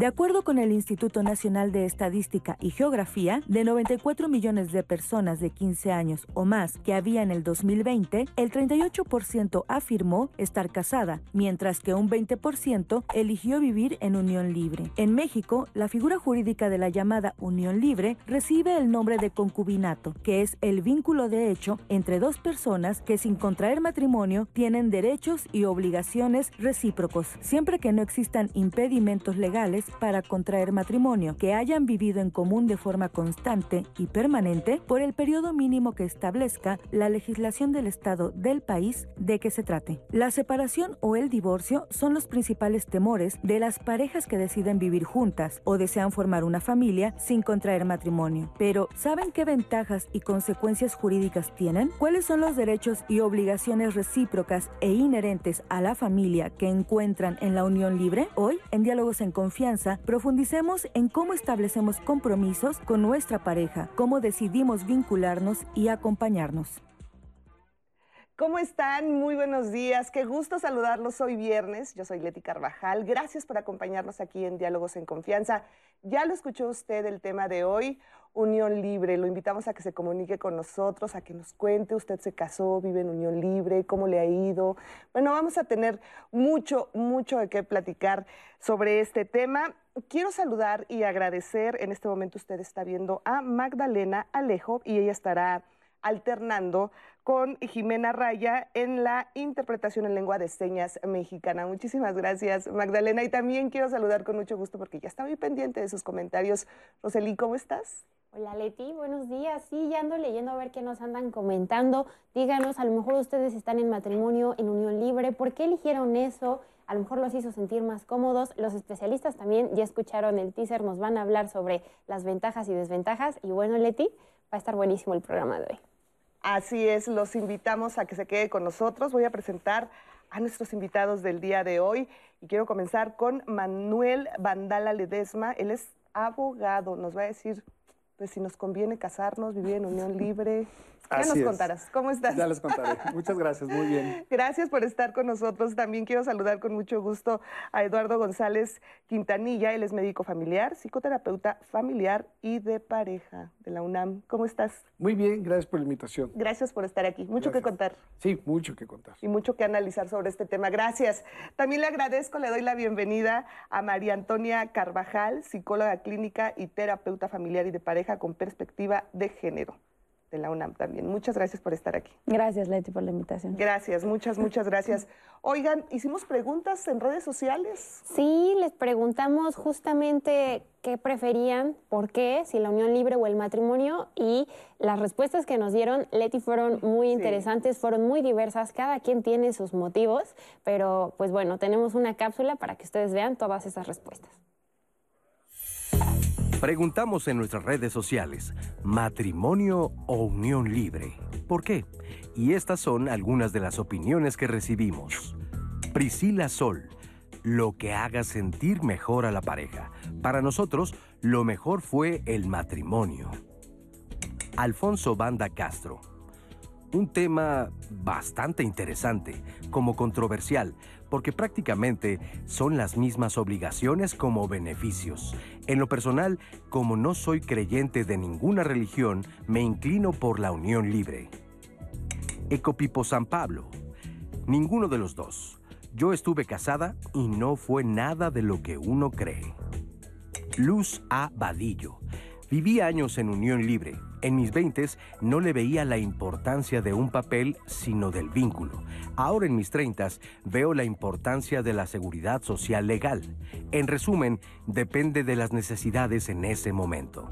De acuerdo con el Instituto Nacional de Estadística y Geografía, de 94 millones de personas de 15 años o más que había en el 2020, el 38% afirmó estar casada, mientras que un 20% eligió vivir en unión libre. En México, la figura jurídica de la llamada unión libre recibe el nombre de concubinato, que es el vínculo de hecho entre dos personas que sin contraer matrimonio tienen derechos y obligaciones recíprocos, siempre que no existan impedimentos legales para contraer matrimonio, que hayan vivido en común de forma constante y permanente por el periodo mínimo que establezca la legislación del Estado del país de que se trate. La separación o el divorcio son los principales temores de las parejas que deciden vivir juntas o desean formar una familia sin contraer matrimonio. Pero, ¿saben qué ventajas y consecuencias jurídicas tienen? ¿Cuáles son los derechos y obligaciones recíprocas e inherentes a la familia que encuentran en la unión libre? Hoy, en Diálogos en Confianza, profundicemos en cómo establecemos compromisos con nuestra pareja, cómo decidimos vincularnos y acompañarnos. ¿Cómo están? Muy buenos días. Qué gusto saludarlos hoy viernes. Yo soy Leti Carvajal. Gracias por acompañarnos aquí en Diálogos en Confianza. Ya lo escuchó usted el tema de hoy, Unión Libre. Lo invitamos a que se comunique con nosotros, a que nos cuente. Usted se casó, vive en Unión Libre, cómo le ha ido. Bueno, vamos a tener mucho, mucho de qué platicar sobre este tema. Quiero saludar y agradecer. En este momento usted está viendo a Magdalena Alejo y ella estará alternando con Jimena Raya en la interpretación en lengua de señas mexicana. Muchísimas gracias, Magdalena. Y también quiero saludar con mucho gusto porque ya está muy pendiente de sus comentarios. Roseli, ¿cómo estás? Hola Leti, buenos días. Sí, ya ando leyendo a ver qué nos andan comentando. Díganos, a lo mejor ustedes están en matrimonio, en unión libre. ¿Por qué eligieron eso? A lo mejor los hizo sentir más cómodos. Los especialistas también ya escucharon el teaser, nos van a hablar sobre las ventajas y desventajas. Y bueno, Leti, va a estar buenísimo el programa de hoy. Así es, los invitamos a que se quede con nosotros. Voy a presentar a nuestros invitados del día de hoy y quiero comenzar con Manuel Vandala Ledesma. Él es abogado, nos va a decir pues si nos conviene casarnos, vivir en unión libre, ya nos contarás. ¿Cómo estás? Ya les contaré. Muchas gracias, muy bien. Gracias por estar con nosotros. También quiero saludar con mucho gusto a Eduardo González Quintanilla. Él es médico familiar, psicoterapeuta familiar y de pareja de la UNAM. ¿Cómo estás? Muy bien, gracias por la invitación. Gracias por estar aquí. Mucho que contar. Sí, mucho que contar. Y mucho que analizar sobre este tema. Gracias. También le agradezco, le doy la bienvenida a María Antonia Carvajal, psicóloga clínica y terapeuta familiar y de pareja con perspectiva de género de la UNAM también. Muchas gracias por estar aquí. Gracias, Leti, por la invitación. Gracias, muchas, muchas gracias. Oigan, hicimos preguntas en redes sociales. Sí, les preguntamos justamente qué preferían, por qué, si la unión libre o el matrimonio, y las respuestas que nos dieron, Leti, fueron muy interesantes, fueron muy diversas, cada quien tiene sus motivos, pero pues bueno, tenemos una cápsula para que ustedes vean todas esas respuestas. Preguntamos en nuestras redes sociales, ¿matrimonio o unión libre? ¿Por qué? Y estas son algunas de las opiniones que recibimos. Priscila Sol, lo que haga sentir mejor a la pareja. Para nosotros, lo mejor fue el matrimonio. Alfonso Banda Castro, un tema bastante interesante, como controversial, porque prácticamente son las mismas obligaciones como beneficios. En lo personal, como no soy creyente de ninguna religión, me inclino por la unión libre. Ecopipo San Pablo. Ninguno de los dos. Yo estuve casada y no fue nada de lo que uno cree. Luz A. Vadillo. Viví años en unión libre. En mis veintes no le veía la importancia de un papel, sino del vínculo. Ahora en mis treintas veo la importancia de la seguridad social legal. En resumen, depende de las necesidades en ese momento.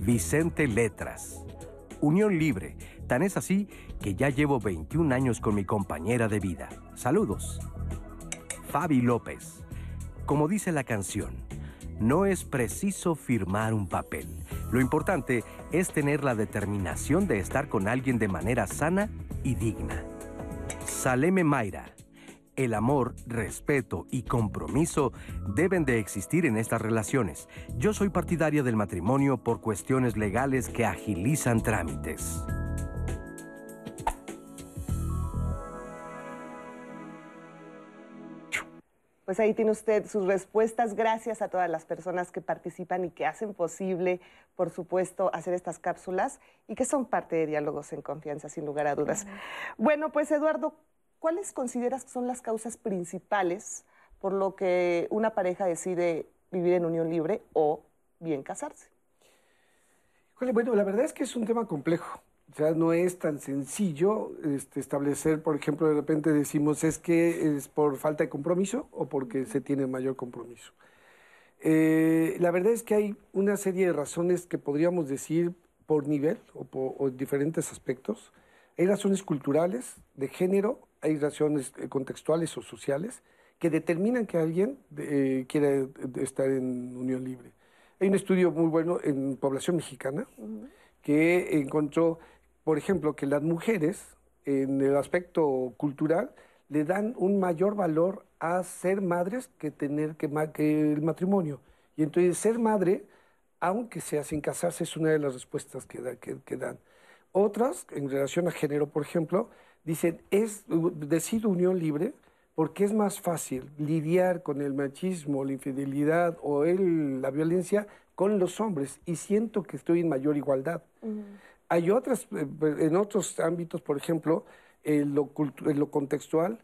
Vicente Letras. Unión libre. Tan es así que ya llevo 21 años con mi compañera de vida. Saludos. Fabi López. Como dice la canción, no es preciso firmar un papel. Lo importante es tener la determinación de estar con alguien de manera sana y digna. Saleme Mayra. El amor, respeto y compromiso deben de existir en estas relaciones. Yo soy partidaria del matrimonio por cuestiones legales que agilizan trámites. Pues ahí tiene usted sus respuestas. Gracias a todas las personas que participan y que hacen posible, por supuesto, hacer estas cápsulas y que son parte de diálogos en confianza, sin lugar a dudas. Bueno, pues Eduardo, ¿cuáles consideras que son las causas principales por lo que una pareja decide vivir en unión libre o bien casarse? Bueno, la verdad es que es un tema complejo. O sea, no es tan sencillo este, establecer, por ejemplo, de repente decimos es que es por falta de compromiso o porque se tiene mayor compromiso. Eh, la verdad es que hay una serie de razones que podríamos decir por nivel o por diferentes aspectos. Hay razones culturales, de género, hay razones eh, contextuales o sociales que determinan que alguien eh, quiera estar en unión libre. Hay un estudio muy bueno en población mexicana que encontró por ejemplo, que las mujeres, en el aspecto cultural, le dan un mayor valor a ser madres que tener que, que el matrimonio. Y entonces ser madre, aunque sea sin casarse, es una de las respuestas que, que, dan. Otras, en relación a género, por ejemplo, dicen, es, decido unión libre porque es más fácil lidiar con el machismo, la infidelidad o el, la violencia con los hombres y siento que estoy en mayor igualdad. Hay otras, eh, en otros ámbitos, por ejemplo, en lo, en lo contextual,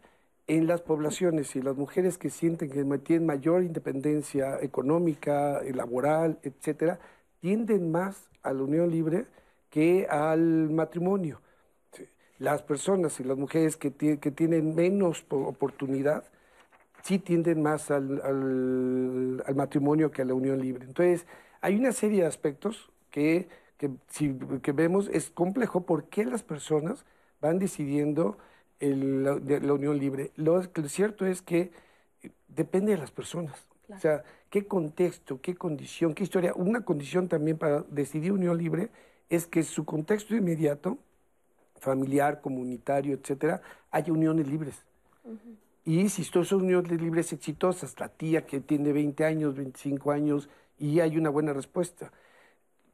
en las poblaciones y las mujeres que sienten que tienen mayor independencia económica, eh, laboral, etcétera, tienden más a la unión libre que al matrimonio. Las personas y las mujeres que, que tienen menos oportunidad sí tienden más al, matrimonio que a la unión libre. Entonces, hay una serie de aspectos que que, si, que vemos es complejo por qué las personas van decidiendo la, unión libre. Lo, cierto es que depende de las personas. O sea, qué contexto, qué condición, qué historia. Una condición también para decidir unión libre es que su contexto inmediato, familiar, comunitario, etcétera, haya uniones libres. Y si son uniones libres exitosas, la tía que tiene 20 años, 25 años, y hay una buena respuesta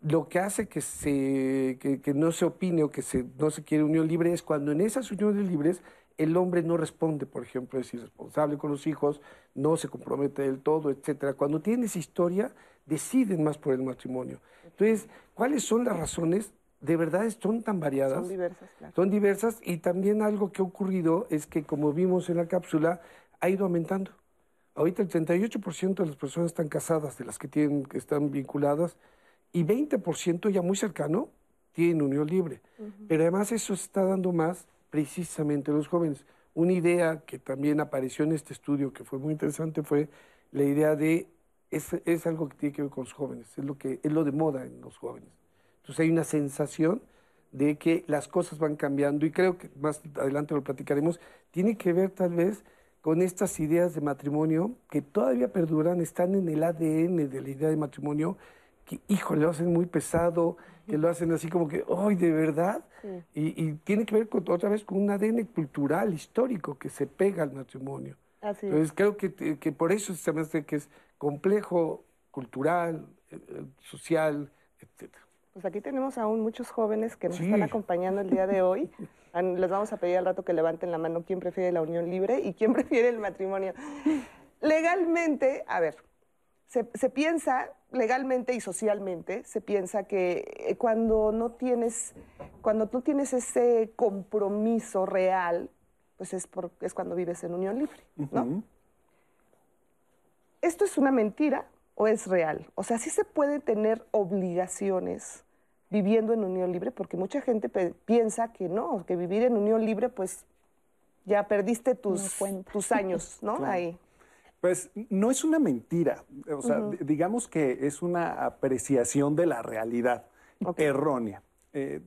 lo que hace que, se, que, no se opine o que se, no se quiere unión libre es cuando en esas uniones libres el hombre no responde, por ejemplo, es irresponsable con los hijos, no se compromete del todo, etcétera. Cuando tienes historia, deciden más por el matrimonio. Entonces, ¿cuáles son las razones? De verdad son tan variadas. Son diversas, claro. Son diversas y también algo que ha ocurrido es que, como vimos en la cápsula, ha ido aumentando. Ahorita el 38% de las personas están casadas, de las que, tienen, que están vinculadas, y 20% ya muy cercano tienen unión libre. Pero además eso está dando más precisamente a los jóvenes. Una idea que también apareció en este estudio que fue muy interesante fue la idea de es, es algo que tiene que ver con los jóvenes, es lo, que, es lo de moda en los jóvenes. Entonces hay una sensación de que las cosas van cambiando y creo que más adelante lo platicaremos, tiene que ver tal vez con estas ideas de matrimonio que todavía perduran, están en el ADN de la idea de matrimonio, que, híjole, lo hacen muy pesado, que lo hacen así como que, ¡ay, de verdad! Y, tiene que ver con, otra vez con un ADN cultural, histórico, que se pega al matrimonio. Así Entonces, creo que, que por eso se me hace que es complejo, cultural, eh, eh, social, etc. Pues aquí tenemos aún muchos jóvenes que nos están acompañando el día de hoy. Les vamos a pedir al rato que levanten la mano quién prefiere la unión libre y quién prefiere el matrimonio. Legalmente, a ver, se, piensa legalmente y socialmente, se piensa que eh, cuando no tienes, cuando tú tienes ese compromiso real, pues es, por, es cuando vives en unión libre, ¿no? ¿Esto es una mentira o es real? O sea, sí se puede tener obligaciones viviendo en unión libre, porque mucha gente piensa que no, que vivir en unión libre, pues ya perdiste tus, tus años, ¿no? Ahí. Pues no es una mentira, o sea, digamos que es una apreciación de la realidad errónea. Eh,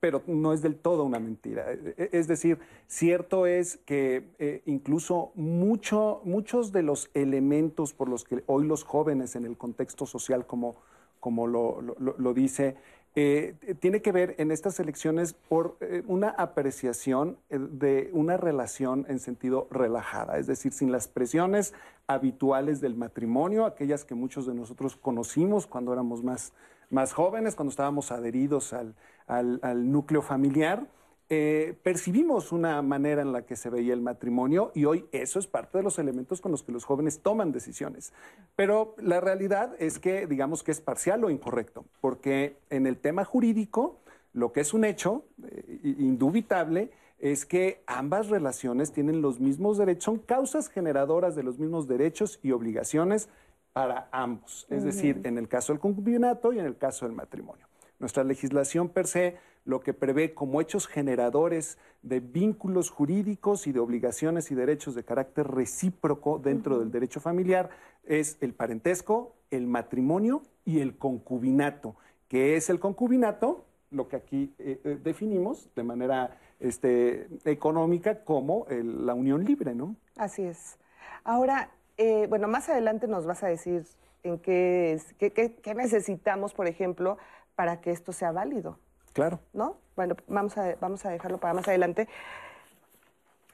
pero no es del todo una mentira. E, e, es decir, cierto es que eh, incluso mucho, muchos de los elementos por los que hoy los jóvenes en el contexto social, como, como lo, lo dice, eh, tiene que ver en estas elecciones por eh, una apreciación eh, de una relación en sentido relajada, es decir, sin las presiones habituales del matrimonio, aquellas que muchos de nosotros conocimos cuando éramos más, más jóvenes, cuando estábamos adheridos al, al, núcleo familiar. Eh, percibimos una manera en la que se veía el matrimonio y hoy eso es parte de los elementos con los que los jóvenes toman decisiones. Pero la realidad es que digamos que es parcial o incorrecto, porque en el tema jurídico lo que es un hecho eh, indubitable es que ambas relaciones tienen los mismos derechos, son causas generadoras de los mismos derechos y obligaciones para ambos, es decir, en el caso del concubinato y en el caso del matrimonio. Nuestra legislación per se lo que prevé como hechos generadores de vínculos jurídicos y de obligaciones y derechos de carácter recíproco dentro del derecho familiar es el parentesco, el matrimonio y el concubinato. ¿Qué es el concubinato? Lo que aquí eh, eh, definimos de manera este, económica como la unión libre, ¿no? Así es. Ahora, eh, bueno, más adelante nos vas a decir en qué, qué necesitamos, por ejemplo, para que esto sea válido. Claro. ¿No? Bueno, vamos a, vamos a dejarlo para más adelante.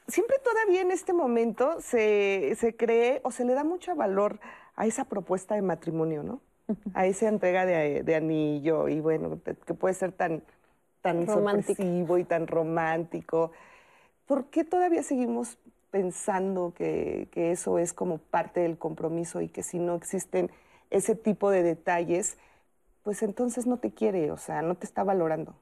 Siempre todavía en este momento se, cree o se le da mucho valor a esa propuesta de matrimonio, ¿no? A esa entrega de, anillo y bueno, que puede ser tan, tan sorpresivo y tan romántico. ¿Por qué todavía seguimos pensando que, que, eso es como parte del compromiso y que si no existen ese tipo de detalles, pues entonces no te quiere, o sea, no te está valorando.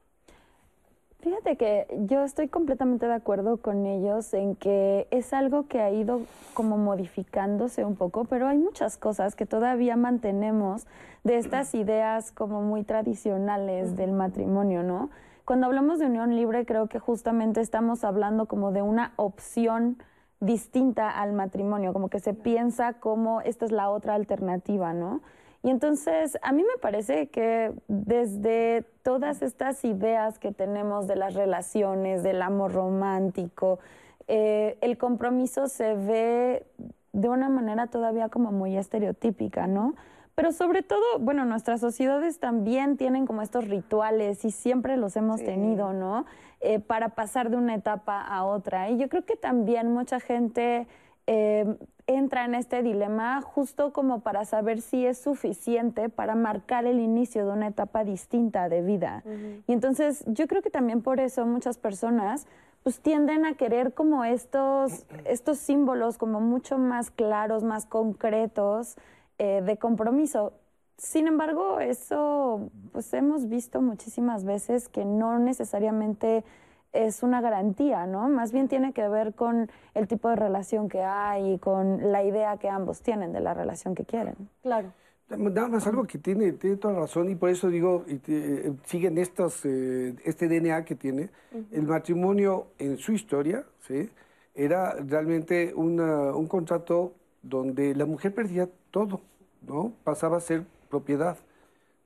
Fíjate que yo estoy completamente de acuerdo con ellos en que es algo que ha ido como modificándose un poco, pero hay muchas cosas que todavía mantenemos de estas ideas como muy tradicionales del matrimonio, ¿no? Cuando hablamos de unión libre creo que justamente estamos hablando como de una opción distinta al matrimonio, como que se piensa como esta es la otra alternativa, ¿no? Y entonces a mí me parece que desde todas estas ideas que tenemos de las relaciones, del amor romántico, eh, el compromiso se ve de una manera todavía como muy estereotípica, ¿no? Pero sobre todo, bueno, nuestras sociedades también tienen como estos rituales y siempre los hemos tenido, ¿no? Eh, para pasar de una etapa a otra. Y yo creo que también mucha gente eh, entra en este dilema justo como para saber si es suficiente para marcar el inicio de una etapa distinta de vida. Y entonces yo creo que también por eso muchas personas pues tienden a querer como estos, estos símbolos como mucho más claros, más concretos eh, de compromiso. Sin embargo, eso pues hemos visto muchísimas veces que no necesariamente es una garantía, ¿no? Más bien tiene que ver con el tipo de relación que hay y con la idea que ambos tienen de la relación que quieren. Claro. Nada más algo que tiene, tiene toda razón y por eso digo, y eh, siguen estos, eh, este DNA que tiene. El matrimonio en su historia, ¿sí? Era realmente un contrato donde la mujer perdía todo, ¿no? Pasaba a ser propiedad,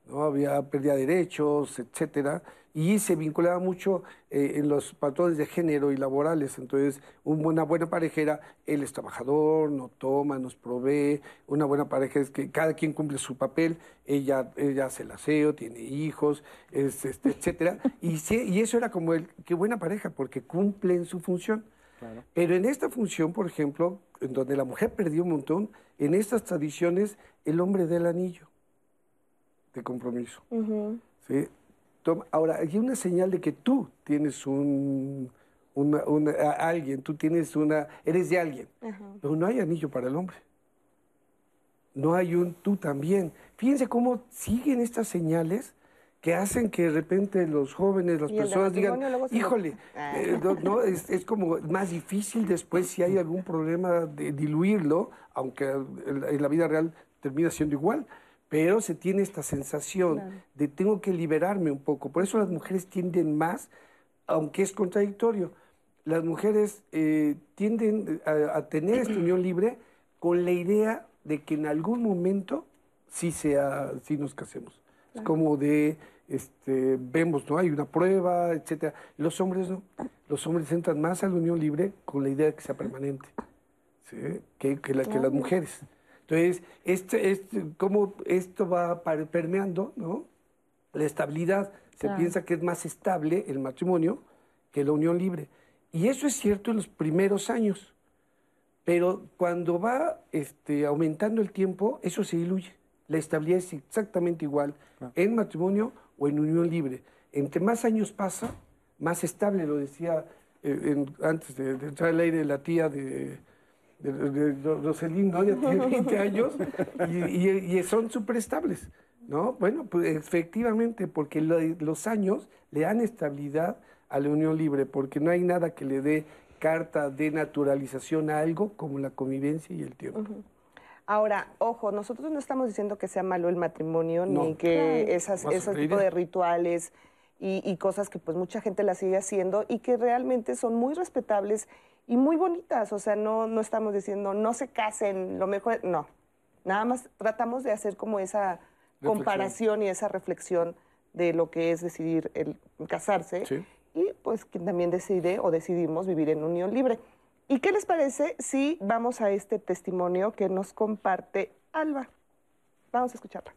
¿no? Había de derechos, etcétera y se vinculaba mucho eh, en los patrones de género y laborales. Entonces, una buena pareja era, él es trabajador, no toma, nos provee. Una buena pareja es que cada quien cumple su papel, ella, ella hace el aseo, tiene hijos, es, este, etcétera. y, y eso era como el, qué buena pareja, porque cumplen su función. Pero en esta función, por ejemplo, en donde la mujer perdió un montón, en estas tradiciones el hombre da el anillo de compromiso. ¿sí? Ahora, hay una señal de que tú tienes un, alguien, tú tienes una, eres de alguien, pero no hay anillo para el hombre. No hay un tú también. Fíjense cómo siguen estas señales que hacen que de repente los jóvenes, las personas digan, híjole, ah. eh, no, es, es, como más difícil después si hay algún problema de diluirlo, aunque en la vida real termina siendo igual pero se tiene esta sensación de tengo que liberarme un poco. Por eso las mujeres tienden más, aunque es contradictorio, las mujeres eh, tienden a, tener esta unión libre con la idea de que en algún momento sí, sea, sí nos casemos. Es como de, este, vemos, ¿no? Hay una prueba, etcétera. Los hombres no. Los hombres entran más a la unión libre con la idea de que sea permanente, que, que las mujeres. Entonces, este, este, cómo esto va permeando, ¿no? La estabilidad. Se piensa que es más estable el matrimonio que la unión libre. Y eso es cierto en los primeros años. Pero cuando va este, aumentando el tiempo, eso se diluye. La estabilidad es exactamente igual en matrimonio o en unión libre. Entre más años pasa, más estable, lo decía eh, antes de, entrar al aire la tía de, de, Roselín, ¿no? Ya tiene 20 años y, son súper estables, ¿no? Bueno, pues efectivamente, porque los años le dan estabilidad a la unión libre, porque no hay nada que le dé carta de naturalización a algo como la convivencia y el tiempo. Ahora, ojo, nosotros no estamos diciendo que sea malo el matrimonio, ni que esas, ese tipo de rituales y, cosas que pues mucha gente la sigue haciendo y que realmente son muy respetables y muy bonitas. O sea, no, no estamos diciendo no se casen, lo mejor, no. Nada más tratamos de hacer como esa comparación y esa reflexión de lo que es decidir el casarse y pues quien también decide o decidimos vivir en unión libre. ¿Y qué les parece si vamos a este testimonio que nos comparte Alba? Vamos a escucharla.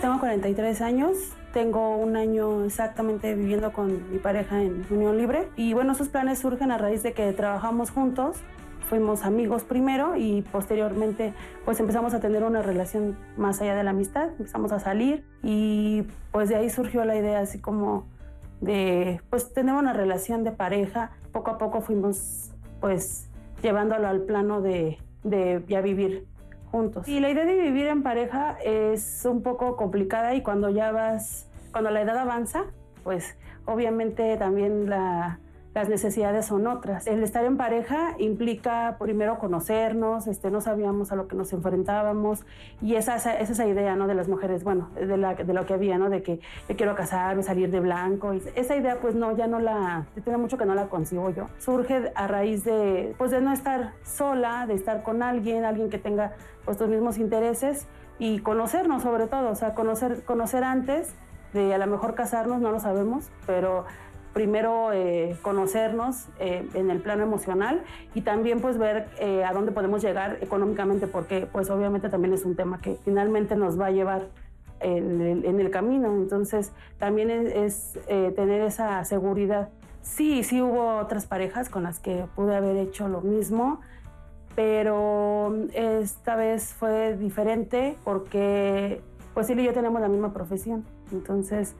Tengo 43 años, tengo un año exactamente viviendo con mi pareja en unión libre y bueno, esos planes surgen a raíz de que trabajamos juntos, fuimos amigos primero y posteriormente pues empezamos a tener una relación más allá de la amistad, empezamos a salir y pues de ahí surgió la idea así como de pues tener una relación de pareja. Poco a poco fuimos pues llevándolo al plano de, de ya vivir juntos. Y la idea de vivir en pareja es un poco complicada y cuando ya vas, cuando la edad avanza, pues obviamente también la, las necesidades son otras. El estar en pareja implica primero conocernos, este, no sabíamos a lo que nos enfrentábamos y esa, esa, idea ¿no? de las mujeres, bueno, de, la, de lo que había, ¿no? de que yo quiero casarme, salir de blanco. Y esa idea pues no, ya no la, tiene mucho que no la consigo yo. Surge a raíz de, pues, de no estar sola, de estar con alguien, alguien que tenga pues, los mismos intereses y conocernos sobre todo, o sea, conocer, conocer antes de a lo mejor casarnos, no lo sabemos, pero primero eh, conocernos eh, en el plano emocional y también pues ver eh, a dónde podemos llegar económicamente porque pues obviamente también es un tema que finalmente nos va a llevar en el, camino. Entonces también es, tener esa seguridad. Sí, sí hubo otras parejas con las que pude haber hecho lo mismo, pero esta vez fue diferente porque pues él y yo tenemos la misma profesión. Entonces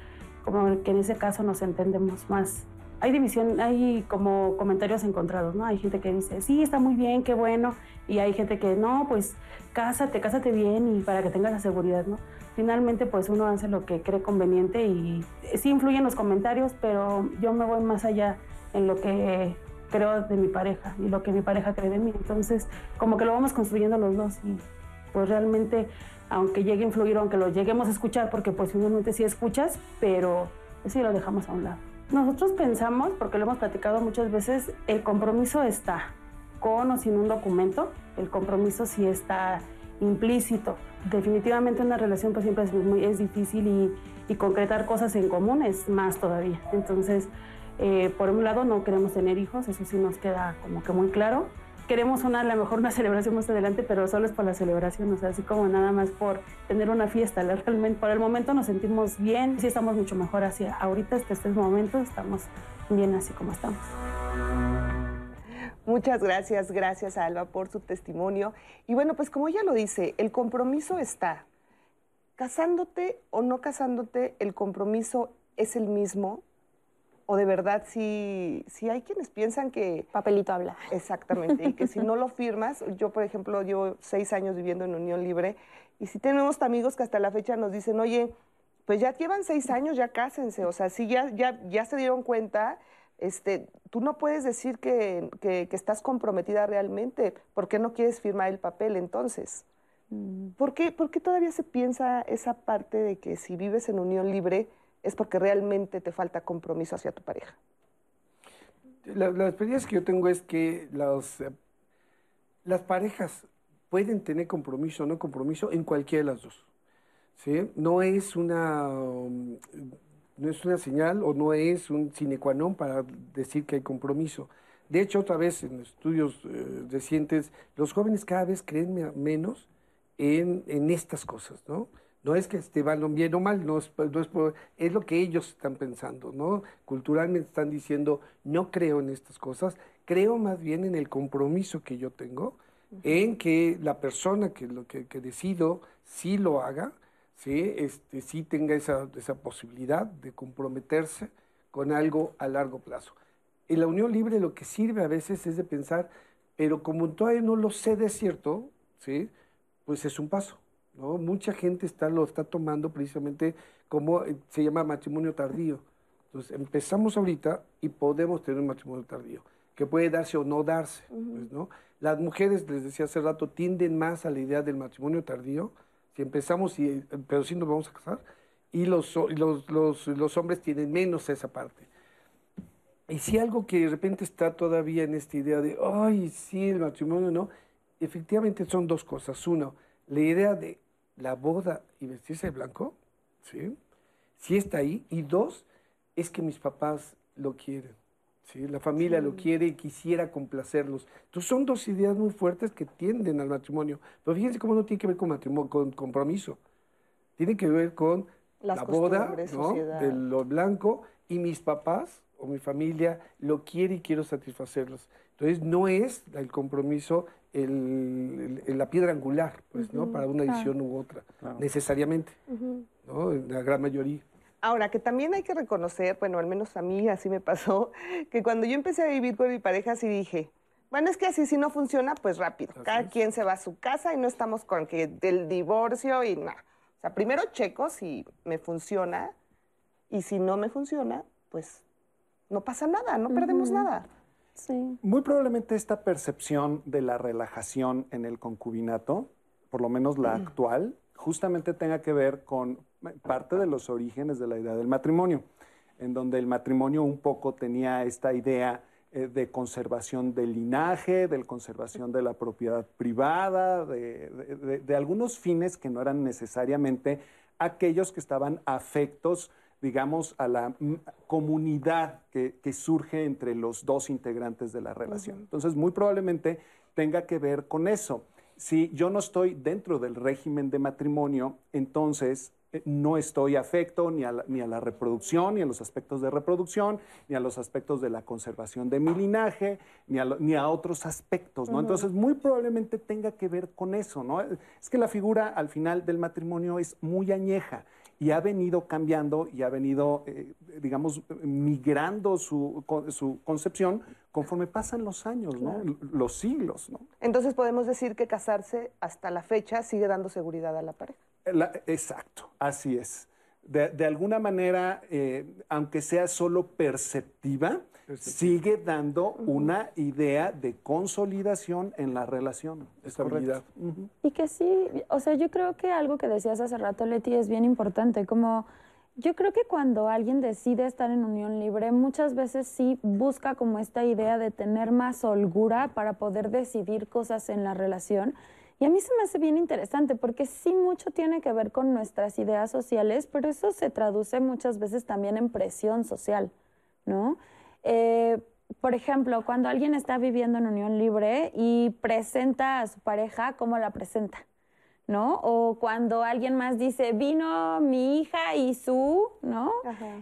como que en ese caso nos entendemos más. Hay división, hay como comentarios encontrados, ¿no? Hay gente que dice, sí, está muy bien, qué bueno, y hay gente que, no, pues cásate, cásate bien y para que tengas la seguridad, ¿no? Finalmente, pues uno hace lo que cree conveniente y sí influyen los comentarios, pero yo me voy más allá en lo que creo de mi pareja y lo que mi pareja cree de mí. Entonces, como que lo vamos construyendo los dos y pues realmente aunque llegue a influir, aunque lo lleguemos a escuchar, porque posiblemente sí escuchas, pero sí lo dejamos a un lado. Nosotros pensamos, porque lo hemos platicado muchas veces, el compromiso está con o sin un documento, el compromiso sí está implícito. Definitivamente una relación pues siempre es, muy, es difícil y, concretar cosas en común es más todavía. Entonces, eh, por un lado no queremos tener hijos, eso sí nos queda como que muy claro queremos una, a lo mejor una celebración más adelante, pero solo es por la celebración, o sea, así como nada más por tener una fiesta. Realmente, por el momento nos sentimos bien, sí estamos mucho mejor hacia ahorita, hasta este momento, estamos bien así como estamos. Muchas gracias, gracias Alba por su testimonio. Y bueno, pues como ella lo dice, el compromiso está. Casándote o no casándote, el compromiso es el mismo o de verdad si, si hay quienes piensan que... Papelito habla. Exactamente, y que si no lo firmas, yo por ejemplo llevo seis años viviendo en Unión Libre, y si tenemos amigos que hasta la fecha nos dicen, oye, pues ya llevan seis años, ya cásense, o sea, si ya, ya, ya se dieron cuenta, este, tú no puedes decir que, que, estás comprometida realmente, ¿por qué no quieres firmar el papel entonces? Mm. ¿Por qué, ¿Por qué todavía se piensa esa parte de que si vives en unión libre, es porque realmente te falta compromiso hacia tu pareja. La, experiencia que yo tengo es que eh, las parejas pueden tener compromiso o no compromiso en cualquiera de las dos. ¿sí? No, es una, um, no es una señal o no es un sine qua non para decir que hay compromiso. De hecho, otra vez en estudios eh, recientes, los jóvenes cada vez creen menos en, en estas cosas, ¿no? No es que esté bien o mal, no es, es, lo que ellos están pensando, ¿no? Culturalmente están diciendo, no creo en estas cosas, creo más bien en el compromiso que yo tengo, en que la persona que lo que, decido sí lo haga, sí, este, sí tenga esa, esa posibilidad de comprometerse con algo a largo plazo. En la unión libre lo que sirve a veces es de pensar, pero como todavía no lo sé de cierto, ¿sí? pues es un paso. ¿No? Mucha gente está, lo está tomando precisamente como eh, se llama matrimonio tardío. Entonces empezamos ahorita y podemos tener un matrimonio tardío, que puede darse o no darse. pues, ¿no? Las mujeres, les decía hace rato, tienden más a la idea del matrimonio tardío, si empezamos, y, pero sí nos vamos a casar, y los, los, los, los hombres tienen menos esa parte. Y si algo que de repente está todavía en esta idea de, ay, sí, el matrimonio no, efectivamente son dos cosas. Uno, la idea de la boda y vestirse de blanco, ¿sí? Sí está ahí. Y dos, es que mis papás lo quieren. ¿sí? La familia lo quiere y quisiera complacerlos. Entonces son dos ideas muy fuertes que tienden al matrimonio. Pero fíjense cómo no tiene que ver con matrimonio, con compromiso. Tiene que ver con Las la boda ¿no? de lo blanco y mis papás o mi familia lo quiere y quiero satisfacerlos. Entonces no es el compromiso el, el- la piedra angular, pues, ¿no? Para una decisión u otra, necesariamente, ¿no? En la gran mayoría. Ahora, que también hay que reconocer, bueno, al menos a mí así me pasó, que cuando yo empecé a vivir con mi pareja, sí dije, bueno, es que así si no funciona, pues rápido. Así Cada es. quien se va a su casa y no estamos con que del divorcio y nada. O sea, primero checo si me funciona y si no me funciona, pues no pasa nada, no perdemos nada. Sí. Muy probablemente esta percepción de la relajación en el concubinato, por lo menos la actual, justamente tenga que ver con parte de los orígenes de la idea del matrimonio, en donde el matrimonio un poco tenía esta idea eh, de conservación del linaje, de conservación de la propiedad privada, de, de- de- de algunos fines que no eran necesariamente aquellos que estaban afectos digamos, a la comunidad que, que surge entre los dos integrantes de la relación. Entonces, muy probablemente tenga que ver con eso. Si yo no estoy dentro del régimen de matrimonio, entonces eh, no estoy afecto ni a, la, ni a la reproducción, ni a los aspectos de reproducción, ni a los aspectos de la conservación de mi linaje, ni a, lo- ni a otros aspectos, ¿no? Entonces, muy probablemente tenga que ver con eso, ¿no? Es que la figura al final del matrimonio es muy añeja y ha venido cambiando y ha venido, eh, digamos, migrando su, su concepción conforme pasan los años, ¿no? Los siglos, ¿no? Entonces podemos decir que casarse hasta la fecha sigue dando seguridad a la pareja. La- exacto, así es. De, de alguna manera, eh, aunque sea solo perceptiva, sigue dando una idea de consolidación en la relación. Es Estabilidad. correcto. Ujú. Y que sí, o sea, yo creo que algo que decías hace rato, Leti, es bien importante, como yo creo que cuando alguien decide estar en unión libre, muchas veces sí busca como esta idea de tener más holgura para poder decidir cosas en la relación. Y a mí se me hace bien interesante porque sí mucho tiene que ver con nuestras ideas sociales, pero eso se traduce muchas veces también en presión social, ¿no? Eh, por ejemplo, cuando alguien está viviendo en unión libre y presenta a su pareja, ¿cómo la presenta? ¿No? O cuando alguien más dice, vino mi hija y su, ¿no?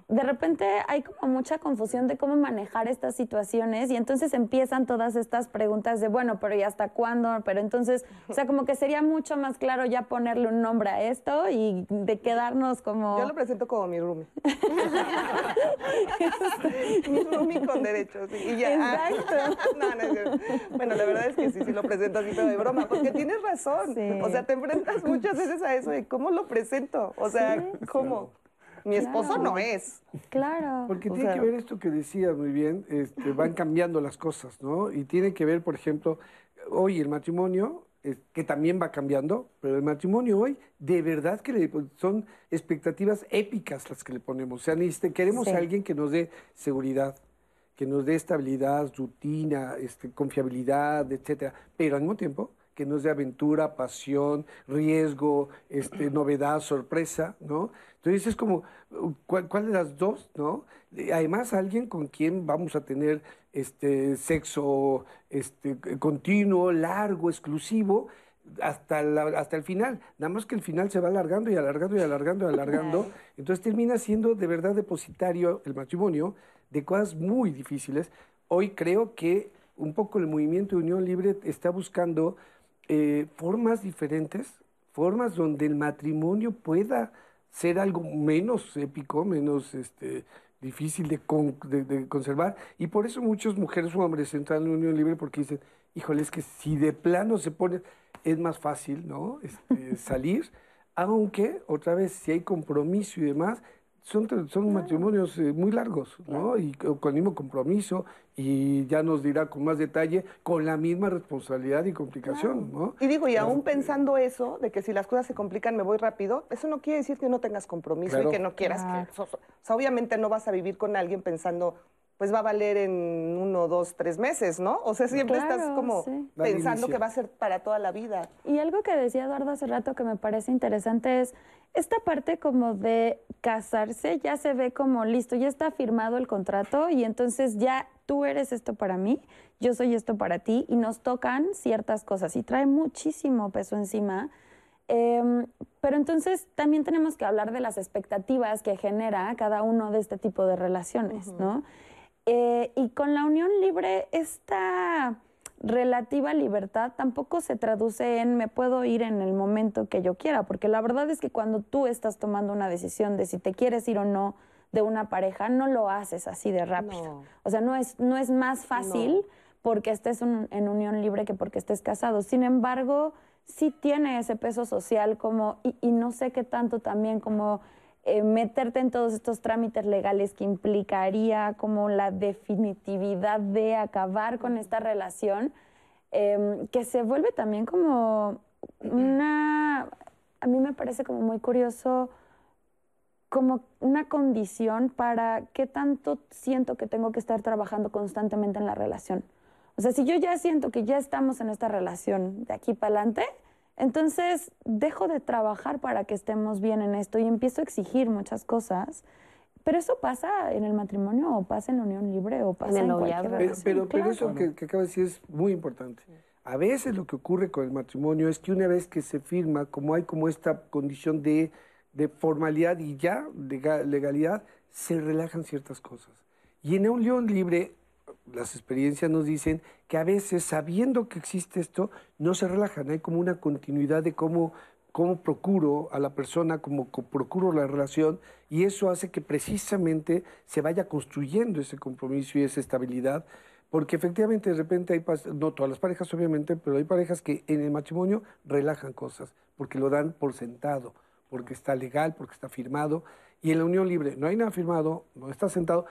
De repente hay como mucha confusión de cómo manejar estas situaciones y entonces empiezan todas estas preguntas de, bueno, pero ¿y hasta cuándo? Pero entonces, o sea, como que sería mucho más claro ya ponerle un nombre a esto y de quedarnos como... Yo lo presento como mi roomie. mi roomie con derechos. Y ya. Exacto. no, no es cierto. Bueno, la verdad es que sí, sí lo presento así, pero de broma, porque tienes razón. Sí. O sea, te enfrentas muchas veces a eso de cómo lo presento. O sea, ¿cómo? Mi esposo Claro. no es. Claro. Porque O tiene sea- que ver esto que decías muy bien, este, van cambiando las cosas, ¿no? Y tiene que ver, por ejemplo, hoy el matrimonio, que también va cambiando, pero el matrimonio hoy, de verdad que le- son expectativas épicas las que le ponemos. O sea, queremos Sí. a alguien que nos dé seguridad, que nos dé estabilidad, rutina, este, confiabilidad, etcétera, pero al mismo tiempo que nos dé aventura, pasión, riesgo, este, novedad, sorpresa, ¿no? Entonces es como, ¿cuál, cuál de las dos, no? Además, alguien con quien vamos a tener este sexo este, continuo, largo, exclusivo, hasta, la- hasta el final. Nada más que el final se va alargando y alargando y alargando y alargando. Entonces termina siendo de verdad depositario el matrimonio de cosas muy difíciles. Hoy creo que un poco el movimiento de Unión Libre está buscando eh, formas diferentes, formas donde el matrimonio pueda ser algo menos épico, menos este, difícil de, conservar. Y por eso muchas mujeres o hombres entran en la unión libre porque dicen, híjole, es que si de plano se pone, es más fácil, ¿no? Este, salir, aunque, otra vez, si hay compromiso y demás, son, son matrimonios eh, muy largos, ¿no? Y con el mismo compromiso, y ya nos dirá con más detalle, con la misma responsabilidad y complicación, ¿no? Y digo, y aún pensando eso, de que si las cosas se complican me voy rápido, eso no quiere decir que no tengas compromiso y que no quieras que... O sea, obviamente no vas a vivir con alguien pensando, pues va a valer en uno, dos, tres meses, ¿no? O sea, siempre estás como pensando que va a ser para toda la vida. Y algo que decía Eduardo hace rato que me parece interesante es esta parte como de casarse ya se ve como listo, ya está firmado el contrato y entonces ya tú eres esto para mí, yo soy esto para ti y nos tocan ciertas cosas y trae muchísimo peso encima. Em, pero entonces también tenemos que hablar de las expectativas que genera cada uno de este tipo de relaciones, ¿no? Eh, y con la unión libre, esta relativa libertad tampoco se traduce en me puedo ir en el momento que yo quiera, porque la verdad es que cuando tú estás tomando una decisión de si te quieres ir o no de una pareja, no lo haces así de rápido. O sea, no es, no es más fácil porque estés en unión libre que porque estés casado. Sin embargo, sí tiene ese peso social como, y, y no sé qué tanto también como eh, meterte en todos estos trámites legales que implicaría como la definitividad de acabar con esta relación, em, que se vuelve también como una, a mí me parece como muy curioso, como una condición para qué tanto siento que tengo que estar trabajando constantemente en la relación. O sea, si yo ya siento que ya estamos en esta relación de aquí para adelante, entonces, dejo de trabajar para que estemos bien en esto y empiezo a exigir muchas cosas. Pero eso pasa en el matrimonio o pasa en la unión libre o pasa en, cualquier Pero, pero, eso que, que acaba de decir es muy importante. A veces lo que ocurre con el matrimonio es que una vez que se firma, como hay como esta condición de, de formalidad y ya de legalidad, se relajan ciertas cosas. Y en la unión libre las experiencias nos dicen que a veces, sabiendo que existe esto, no se relajan. Hay como una continuidad de cómo, cómo procuro a la persona, cómo procuro la relación, y eso hace que precisamente se vaya construyendo ese compromiso y esa estabilidad. Porque efectivamente de repente hay, no todas las parejas obviamente, pero hay parejas que en el matrimonio relajan cosas, porque lo dan por sentado, porque está legal, porque está firmado. Y en la unión libre no hay nada firmado, no está sentado.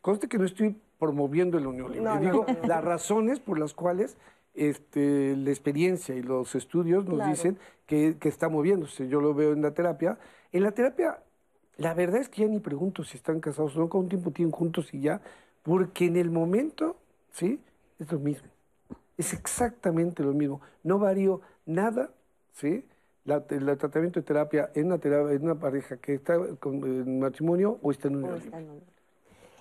Conste que no estoy promoviendo la unión libre. Digo, las razones por las cuales este, la experiencia y los estudios nos dicen que, está moviéndose. Yo lo veo en la terapia. En la terapia, la verdad es que ya ni pregunto si están casados o no, con un tiempo tienen juntos y ya, porque en el momento, ¿sí? Es lo mismo. Es exactamente lo mismo. No varío nada, ¿sí? el tratamiento de terapia en una, terapia, en una pareja que está con, en matrimonio o está en unión libre.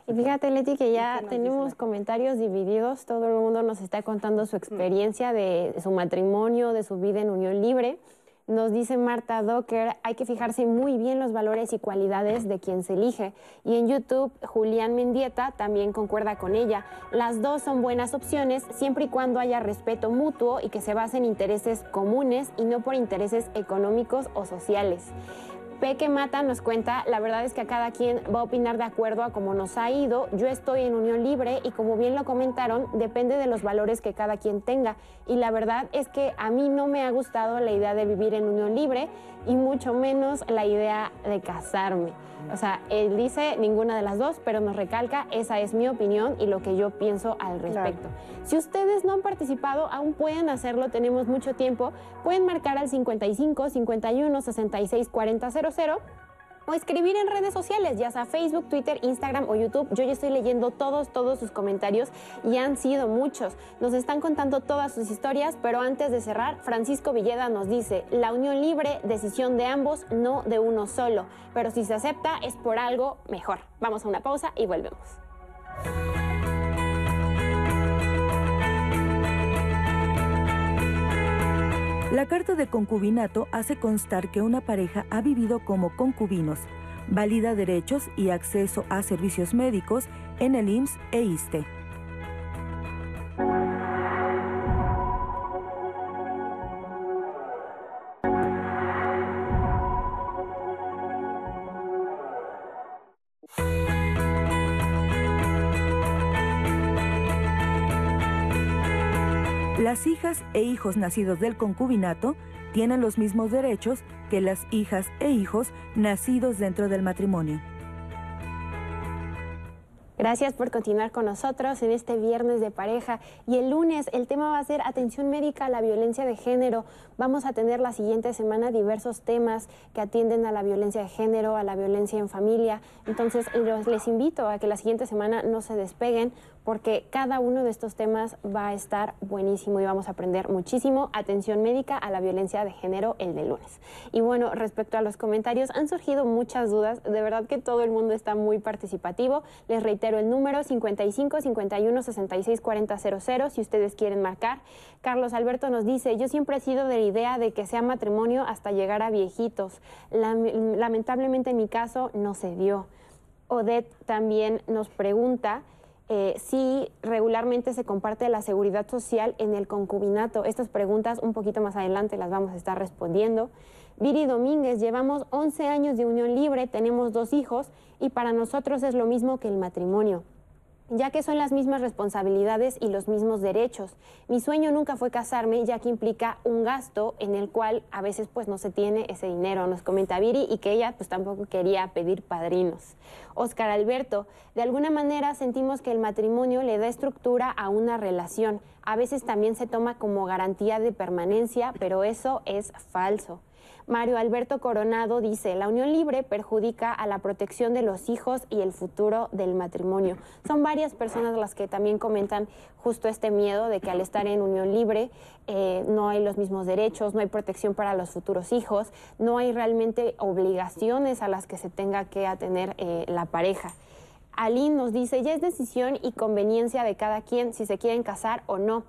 Y fíjate, Leti, que ya tenemos comentarios divididos. Todo el mundo nos está contando su experiencia de su matrimonio, de su vida en unión libre. Nos dice Marta Docker, hay que fijarse muy bien los valores y cualidades de quien se elige. Y en YouTube, Julián Mendieta también concuerda con ella. Las dos son buenas opciones siempre y cuando haya respeto mutuo y que se basen en intereses comunes y no por intereses económicos o sociales. Peque Mata nos cuenta, la verdad es que a cada quien va a opinar de acuerdo a cómo nos ha ido. Yo estoy en unión libre y como bien lo comentaron, depende de los valores que cada quien tenga. Y la verdad es que a mí no me ha gustado la idea de vivir en unión libre y mucho menos la idea de casarme. O sea, él dice ninguna de las dos, pero nos recalca, esa es mi opinión y lo que yo pienso al respecto. Si ustedes no han participado, aún pueden hacerlo, tenemos mucho tiempo. Pueden marcar al 55 51 66 40 00 o escribir en redes sociales, ya sea Facebook, Twitter, Instagram o YouTube. Yo ya estoy leyendo todos, todos sus comentarios y han sido muchos. Nos están contando todas sus historias, pero antes de cerrar, Francisco Villeda nos dice, la unión libre, decisión de ambos, no de uno solo. Pero si se acepta es por algo mejor. Vamos a una pausa y volvemos. La carta de concubinato hace constar que una pareja ha vivido como concubinos, valida derechos y acceso a servicios médicos en el IMSS e ISTE. Las hijas e hijos nacidos del concubinato tienen los mismos derechos que las hijas e hijos nacidos dentro del matrimonio. Gracias por continuar con nosotros en este viernes de pareja. Y el lunes el tema va a ser atención médica a la violencia de género. Vamos a tener la siguiente semana diversos temas que atienden a la violencia de género, a la violencia en familia. Entonces les invito a que la siguiente semana no se despeguen porque cada uno de estos temas va a estar buenísimo y vamos a aprender muchísimo. Atención médica a la violencia de género el de lunes. Y bueno, respecto a los comentarios, han surgido muchas dudas. De verdad que todo el mundo está muy participativo. Les reitero el número 55 51 66 40 00 si ustedes quieren marcar. Carlos Alberto nos dice, yo siempre he sido de la idea de que sea matrimonio hasta llegar a viejitos. Lamentablemente en mi caso no se dio. Odette también nos pregunta, eh, si regularmente se comparte la seguridad social en el concubinato. Estas preguntas un poquito más adelante las vamos a estar respondiendo. Viri Domínguez, llevamos 11 años de unión libre, tenemos dos hijos y para nosotros es lo mismo que el matrimonio ya que son las mismas responsabilidades y los mismos derechos. Mi sueño nunca fue casarme, ya que implica un gasto en el cual a veces pues no se tiene ese dinero, nos comenta Viri, y que ella pues tampoco quería pedir padrinos. Oscar Alberto, de alguna manera sentimos que el matrimonio le da estructura a una relación. A veces también se toma como garantía de permanencia, pero eso es falso. Mario Alberto Coronado dice, la unión libre perjudica a la protección de los hijos y el futuro del matrimonio. Son varias personas las que también comentan justo este miedo de que al estar en unión libre eh, no hay los mismos derechos, no hay protección para los futuros hijos, no hay realmente obligaciones a las que se tenga que atener eh, la pareja. Aline nos dice, ya es decisión y conveniencia de cada quien si se quieren casar o no.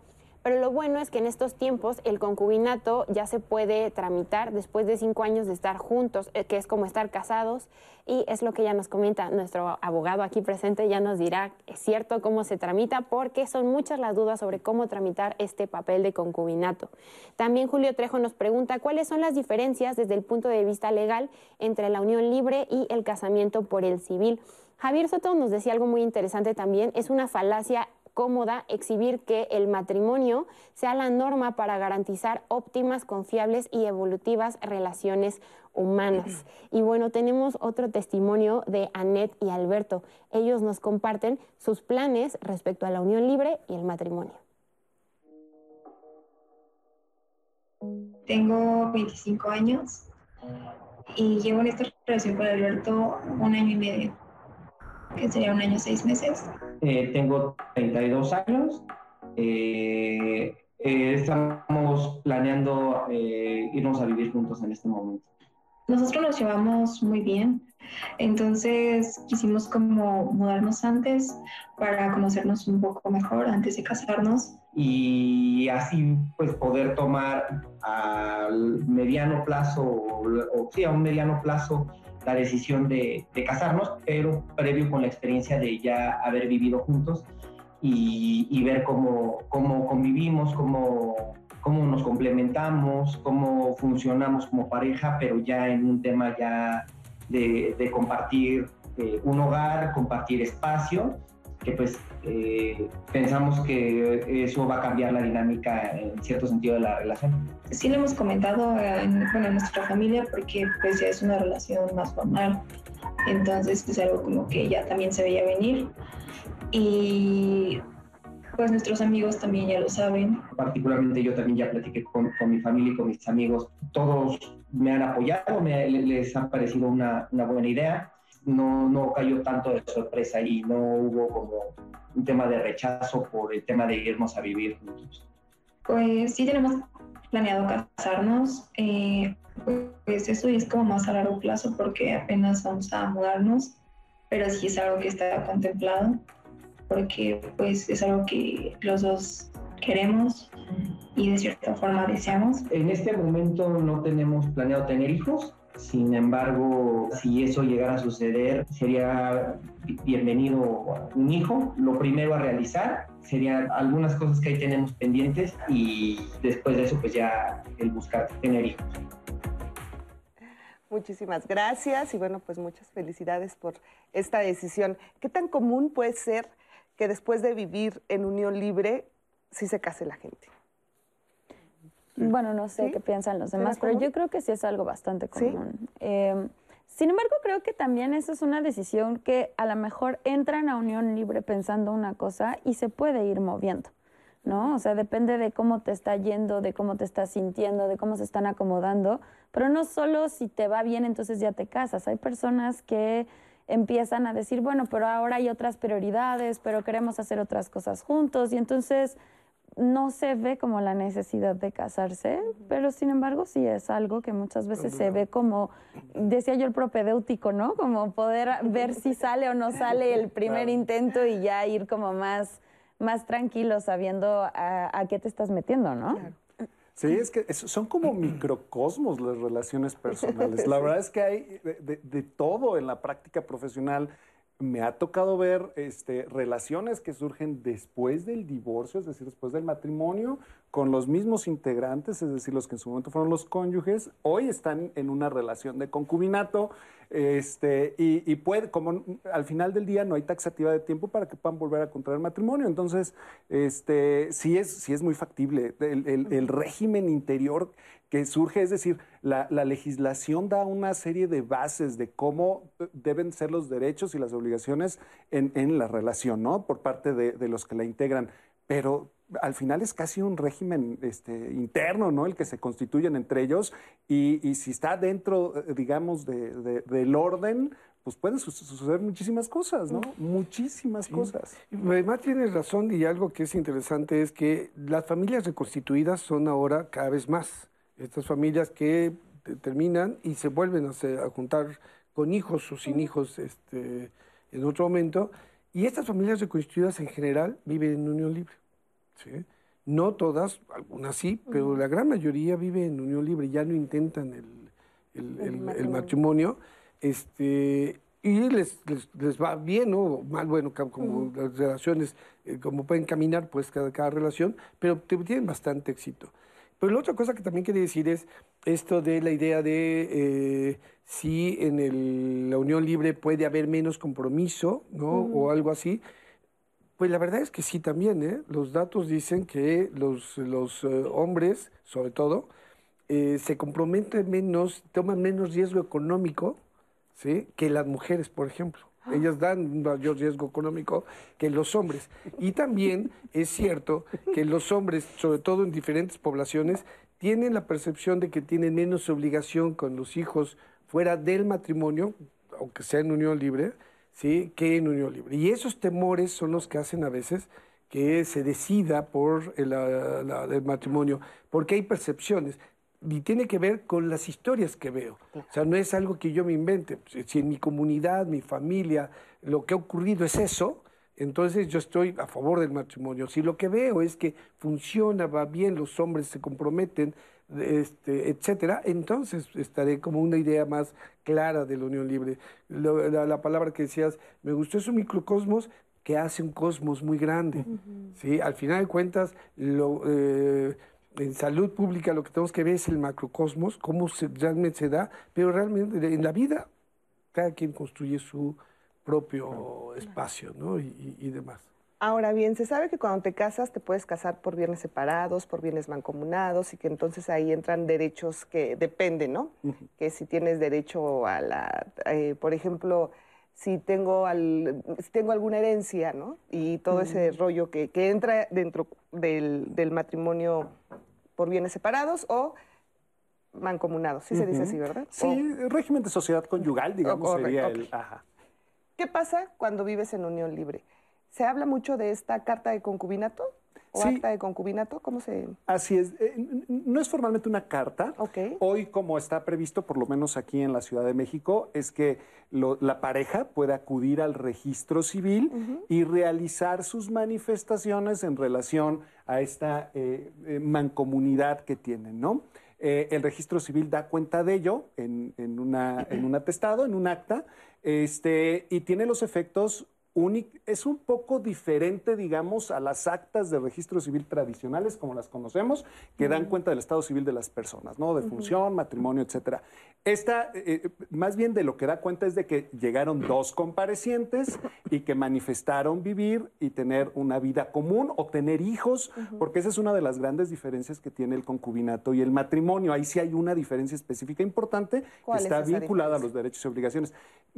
Pero lo bueno es que en estos tiempos el concubinato ya se puede tramitar después de cinco años de estar juntos, eh, que es como estar casados, y es lo que ya nos comenta nuestro abogado aquí presente, ya nos dirá, es cierto, cómo se tramita, porque son muchas las dudas sobre cómo tramitar este papel de concubinato. También Julio Trejo nos pregunta cuáles son las diferencias desde el punto de vista legal entre la unión libre y el casamiento por el civil. Javier Soto nos decía algo muy interesante también, es una falacia cómoda exhibir que el matrimonio sea la norma para garantizar óptimas, confiables y evolutivas relaciones humanas. Y bueno, tenemos otro testimonio de Annette y Alberto. Ellos nos comparten sus planes respecto a la unión libre y el matrimonio. Tengo 25 años y llevo en esta relación con Alberto un año y medio que sería un año seis meses. Eh, tengo 32 años. Eh, eh, estamos planeando irnos a vivir juntos en este momento. Nosotros nos llevamos muy bien, entonces quisimos como mudarnos antes para conocernos un poco mejor antes de casarnos. Y así pues poder tomar al mediano plazo, o, o sí, a un mediano plazo, la decisión de, casarnos, pero previo con la experiencia de ya haber vivido juntos y, ver cómo, cómo convivimos, cómo, cómo nos complementamos, cómo funcionamos como pareja, pero ya en un tema ya de, compartir eh, un hogar, compartir espacio que pues eh, pensamos que eso va a cambiar la dinámica en cierto sentido de la relación. Sí lo hemos comentado en, bueno, en nuestra familia porque pues ya es una relación más formal, entonces es algo como que ya también se veía venir y pues nuestros amigos también ya lo saben. Particularmente yo también ya platiqué con, con mi familia y con mis amigos, todos me han apoyado, me, les ha parecido una, una buena idea no, no cayó tanto de sorpresa y no hubo como un tema de rechazo por el tema de irnos a vivir juntos. Pues sí tenemos planeado casarnos, eh, pues eso es como más a largo plazo porque apenas vamos a mudarnos, pero sí es algo que está contemplado porque pues es algo que los dos queremos y de cierta forma deseamos. En este momento no tenemos planeado tener hijos, sin embargo, si eso llegara a suceder, sería bienvenido un hijo. Lo primero a realizar serían algunas cosas que ahí tenemos pendientes y después de eso, pues ya el buscar tener hijos. Muchísimas gracias y bueno, pues muchas felicidades por esta decisión. ¿Qué tan común puede ser que después de vivir en unión libre, sí se case la gente? Bueno, no sé qué piensan los demás, pero yo creo que sí es algo bastante común. Em, sin embargo, creo que también esa es una decisión que a lo mejor entran a unión libre pensando una cosa y se puede ir moviendo, ¿no? O sea, depende de cómo te está yendo, de cómo te estás sintiendo, de cómo se están acomodando, pero no solo si te va bien, entonces ya te casas. Hay personas que empiezan a decir, bueno, pero ahora hay otras prioridades, pero queremos hacer otras cosas juntos y entonces no se ve como la necesidad de casarse, pero sin embargo sí es algo que muchas veces se ve como, decía yo el propedéutico, ¿no? Como poder ver si sale o no sale el primer intento y ya ir como más, más tranquilo sabiendo a, qué te estás metiendo, ¿no? Sí, es que son como microcosmos las relaciones personales. La verdad es que hay de todo en la práctica profesional me ha tocado ver este, relaciones que surgen después del divorcio, es decir, después del matrimonio, con los mismos integrantes, es decir, los que en su momento fueron los cónyuges, hoy están en una relación de concubinato, este, y, puede, como al final del día no hay taxativa de tiempo para que puedan volver a contraer matrimonio. Entonces, este, sí es, sí es muy factible. El, régimen interior que surge, es decir, la, legislación da una serie de bases de cómo deben ser los derechos y las obligaciones en, la relación, ¿no? Por parte de los que la integran. Pero al final es casi un régimen este, interno, ¿no? El que se constituyen entre ellos y, si está dentro, eh, digamos, del orden, pues pueden suceder muchísimas cosas, ¿no? Muchísimas cosas. Además tienes razón y algo que es interesante es que las familias reconstituidas son ahora cada vez más. Estas familias que terminan y se vuelven a, juntar con hijos o sin hijos este, en otro momento. Y estas familias reconstituidas en general viven en unión libre. No todas, algunas sí, pero la gran mayoría vive en unión libre, ya no intentan el, matrimonio. este, y les, les, va bien o mal, bueno, como las relaciones, eh, como pueden caminar, pues cada, cada relación, pero tienen bastante éxito. Pero la otra cosa que también quería decir es esto de la idea de eh, si en la unión libre puede haber menos compromiso, ¿no? O algo así. Pues la verdad es que sí también, ¿eh? Los datos dicen que los, los eh, hombres, sobre todo, eh, se comprometen menos, toman menos riesgo económico, ¿sí? Que las mujeres, por ejemplo. Ellas dan mayor riesgo económico que los hombres. Y también es cierto que los hombres, sobre todo en diferentes poblaciones, tienen la percepción de que tienen menos obligación con los hijos fuera del matrimonio, aunque sea en unión libre, ¿sí? que en unión libre. Y esos temores son los que hacen a veces que se decida por el, matrimonio, porque hay percepciones. Y tiene que ver con las historias que veo. O sea, no es algo que yo me invente. Si en mi comunidad, mi familia, lo que ha ocurrido es eso, entonces yo estoy a favor del matrimonio. Si lo que veo es que funciona, va bien, los hombres se comprometen, este, etcétera, entonces estaré como una idea más clara de la unión libre. la, palabra que decías, me gustó es un microcosmos que hace un cosmos muy grande. ¿sí? Al final de cuentas, lo, eh, en salud pública lo que tenemos que ver es el macrocosmos, cómo se, realmente se da, pero realmente en la vida cada quien construye su propio espacio ¿no? y demás. Ahora bien, se sabe que cuando te casas te puedes casar por bienes separados, por bienes mancomunados y que entonces ahí entran derechos que dependen, ¿no? Que si tienes derecho a la, eh, por ejemplo, si tengo, al, si tengo alguna herencia, ¿no? Y todo ese rollo que, que entra dentro del, del, matrimonio por bienes separados o mancomunados, sí se dice así, ¿verdad? Sí, régimen de sociedad conyugal, digamos, sería el... Ajá. ¿Qué pasa cuando vives en unión libre? ¿Se habla mucho de esta carta de concubinato? ¿O acta de concubinato? ¿Cómo se...? Así es. Eh, no es formalmente una carta. Hoy, como está previsto, por lo menos aquí en la Ciudad de México, es que la pareja puede acudir al registro civil y realizar sus manifestaciones en relación a esta eh, eh, mancomunidad que tienen, ¿no? el registro civil da cuenta de ello en, una, en un atestado, en un acta, este, y tiene los efectos es un poco diferente, digamos, a las actas de registro civil tradicionales, como las conocemos, que dan cuenta del estado civil de las personas, ¿no? De función, matrimonio, etcétera. Esta, eh, eh, más bien de lo que da cuenta es de que llegaron dos comparecientes y que manifestaron vivir y tener una vida común o tener hijos, porque esa es una de las grandes diferencias que tiene el concubinato y el matrimonio. Ahí sí hay una diferencia específica importante que está vinculada a los derechos y obligaciones.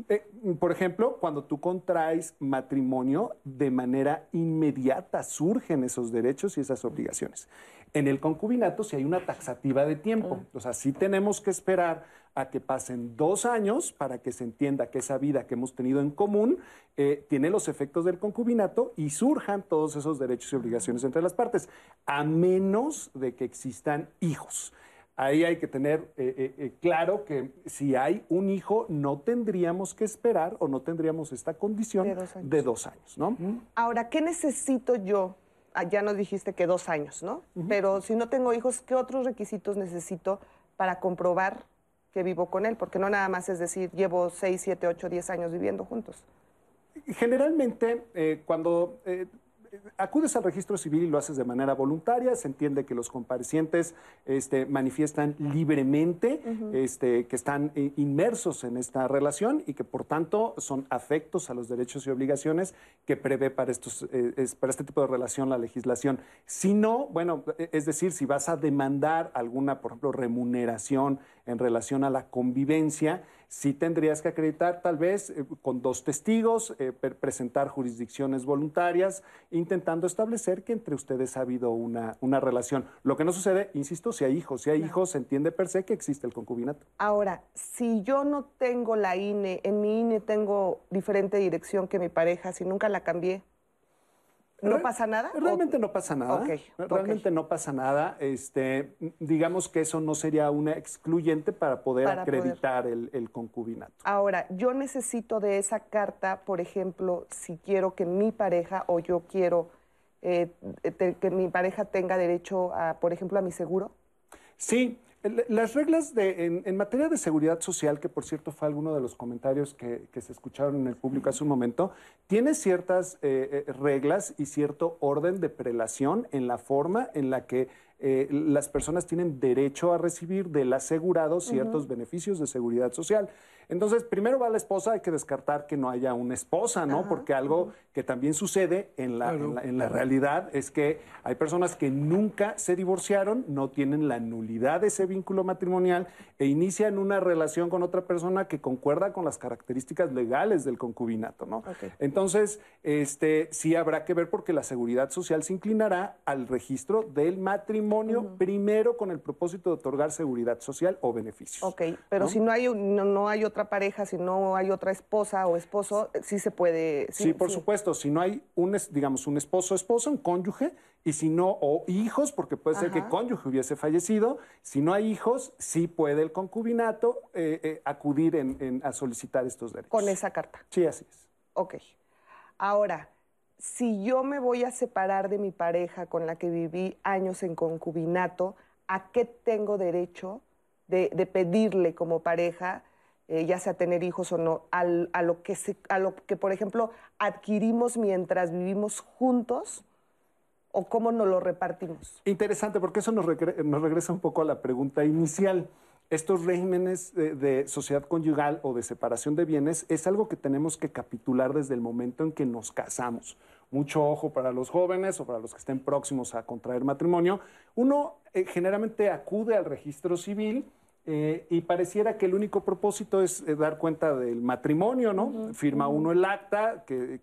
Eh, por ejemplo, cuando tú contraes matrimonio, de manera inmediata surgen esos derechos y esas obligaciones. En el concubinato si hay una taxativa de tiempo, o sea, sí tenemos que esperar a que pasen dos años para que se entienda que esa vida que hemos tenido en común eh, tiene los efectos del concubinato y surjan todos esos derechos y obligaciones entre las partes, a menos de que existan hijos ahí hay que tener eh, eh, claro que si hay un hijo, no tendríamos que esperar o no tendríamos esta condición de dos años, ¿no? Ahora, ¿qué necesito yo? Ah, ya nos dijiste que dos años, ¿no? Pero si no tengo hijos, ¿qué otros requisitos necesito para comprobar que vivo con él? Porque no nada más es decir, llevo seis, siete, ocho, diez años viviendo juntos. Generalmente, eh, cuando acudes al registro civil y lo haces de manera voluntaria, se entiende que los comparecientes este, manifiestan libremente este, que están eh, inmersos en esta relación y que por tanto son afectos a los derechos y obligaciones que prevé para, estos, eh, para este tipo de relación la legislación. Si no, bueno, es decir, si vas a demandar alguna, por ejemplo, remuneración en relación a la convivencia, sí tendrías que acreditar tal vez eh, con dos testigos, eh, presentar jurisdicciones voluntarias, intentando establecer que entre ustedes ha habido una, una relación. Lo que no sucede, insisto, si hay hijos, si hay hijos, se entiende per se que existe el concubinato. Ahora, si yo no tengo la INE, en mi INE tengo diferente dirección que mi pareja, si nunca la cambié, ¿No pasa nada? Realmente no pasa nada. realmente no pasa nada. Este, digamos que eso no sería una excluyente para poder acreditar El, concubinato. Ahora, yo necesito de esa carta, por ejemplo, si quiero que mi pareja o yo quiero eh, que mi pareja tenga derecho, a, por ejemplo, a mi seguro. Sí, las reglas de, en, materia de seguridad social, que por cierto fue alguno de los comentarios que, se escucharon en el público hace un momento, tiene ciertas eh, eh, reglas y cierto orden de prelación en la forma en la que eh, las personas tienen derecho a recibir del asegurado ciertos beneficios de seguridad social. Entonces, primero va la esposa, hay que descartar que no haya una esposa, ¿no? Porque algo que también sucede en la, en, la, realidad es que hay personas que nunca se divorciaron, no tienen la nulidad de ese vínculo matrimonial e inician una relación con otra persona que concuerda con las características legales del concubinato, ¿no? Entonces, este, sí habrá que ver porque la seguridad social se inclinará al registro del matrimonio primero con el propósito de otorgar seguridad social o beneficios. Ok, pero si no hay, no, no hay otra pareja, si no hay otra esposa o esposo, sí se puede. Sí, por supuesto, si no hay un, digamos, un esposo o esposa, un cónyuge, y si no, o hijos, porque puede ser que el cónyuge hubiese fallecido, si no hay hijos, sí puede el concubinato eh, eh, acudir en, a solicitar estos derechos. Con esa carta. Sí, así es. Ok. Ahora, si yo me voy a separar de mi pareja con la que viví años en concubinato, ¿a qué tengo derecho de, de pedirle como pareja? Eh, ya sea tener hijos o no, a, lo que a lo que, por ejemplo, adquirimos mientras vivimos juntos o cómo nos lo repartimos? Interesante, porque eso nos, regresa un poco a la pregunta inicial. Estos regímenes de, sociedad conyugal o de separación de bienes es algo que tenemos que capitular desde el momento en que nos casamos. Mucho ojo para los jóvenes o para los que estén próximos a contraer matrimonio. Uno eh, generalmente acude al registro civil eh, y pareciera que el único propósito es eh, dar cuenta del matrimonio, ¿no? Firma uno el acta que,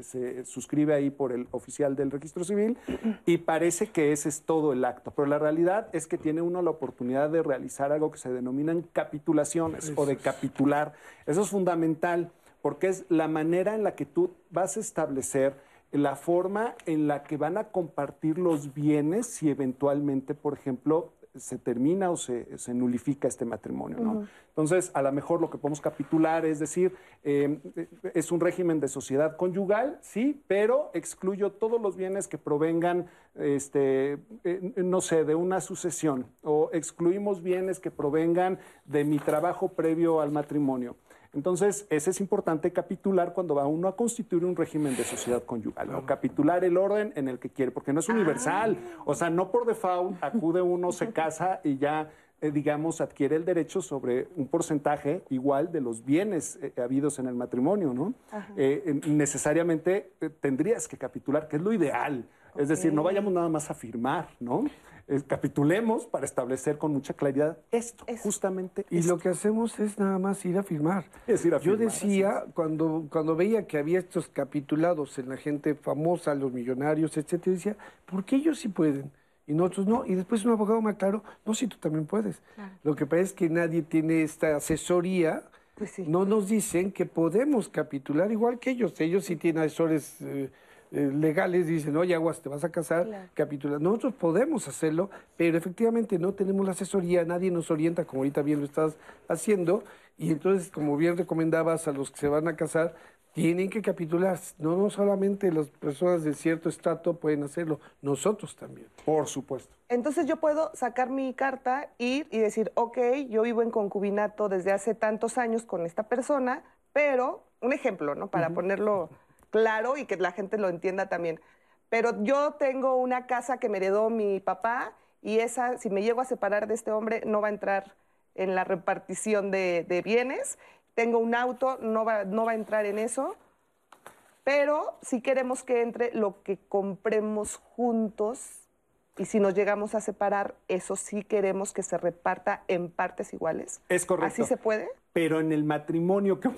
se suscribe ahí por el oficial del registro civil y parece que ese es todo el acto. Pero la realidad es que tiene uno la oportunidad de realizar algo que se denominan capitulaciones o de capitular. Eso es fundamental porque es la manera en la que tú vas a establecer la forma en la que van a compartir los bienes si eventualmente, por ejemplo, se termina o se, nulifica este matrimonio. ¿no? Entonces, a lo mejor lo que podemos capitular es decir, em, es un régimen de sociedad conyugal, sí, pero excluyo todos los bienes que provengan, este, eh, no sé, de una sucesión, o excluimos bienes que provengan de mi trabajo previo al matrimonio. Entonces, ese es importante capitular cuando va uno a constituir un régimen de sociedad conyugal, ¿no? capitular el orden en el que quiere, porque no es universal. O sea, no por default acude uno, se casa y ya eh, digamos, adquiere el derecho sobre un porcentaje igual de los bienes eh, habidos en el matrimonio, ¿no? Eh, necesariamente tendrías que capitular, que es lo ideal. Es decir, no vayamos nada más a firmar, ¿no? capitulemos para establecer con mucha claridad esto, justamente. Y lo que hacemos es nada más ir a firmar. Es ir a Yo decía, cuando, cuando veía que había estos capitulados en la gente famosa, los millonarios, etcétera, decía, ¿por qué ellos sí pueden? y nosotros no. Y después un abogado me aclaró, no, si tú también puedes. Lo que pasa es que nadie tiene esta asesoría. Pues no nos dicen que podemos capitular igual que ellos. Ellos sí tienen asesores eh, eh, legales, dicen, oye, aguas, te vas a casar, capitular. Nosotros podemos hacerlo, pero efectivamente no tenemos la asesoría, nadie nos orienta, como ahorita bien lo estás haciendo. Y entonces, como bien recomendabas a los que se van a casar, tienen que capitular. No, no solamente las personas de cierto estrato pueden hacerlo, nosotros también. Por supuesto. Entonces yo puedo sacar mi carta, ir y decir, ok, yo vivo en concubinato desde hace tantos años con esta persona, pero, un ejemplo, ¿no? Para ponerlo claro y que la gente lo entienda también. Pero yo tengo una casa que me heredó mi papá y esa, si me llego a separar de este hombre, no va a entrar en la repartición de, bienes tengo un auto, no va, no va a entrar en eso, pero si queremos que entre lo que compremos juntos y si nos llegamos a separar, eso sí queremos que se reparta en partes iguales. Es correcto. ¿Así se puede? Pero en el matrimonio, que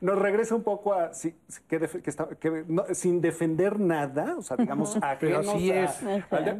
nos regresa un poco a que, sin defender nada, o sea, digamos, pero así es.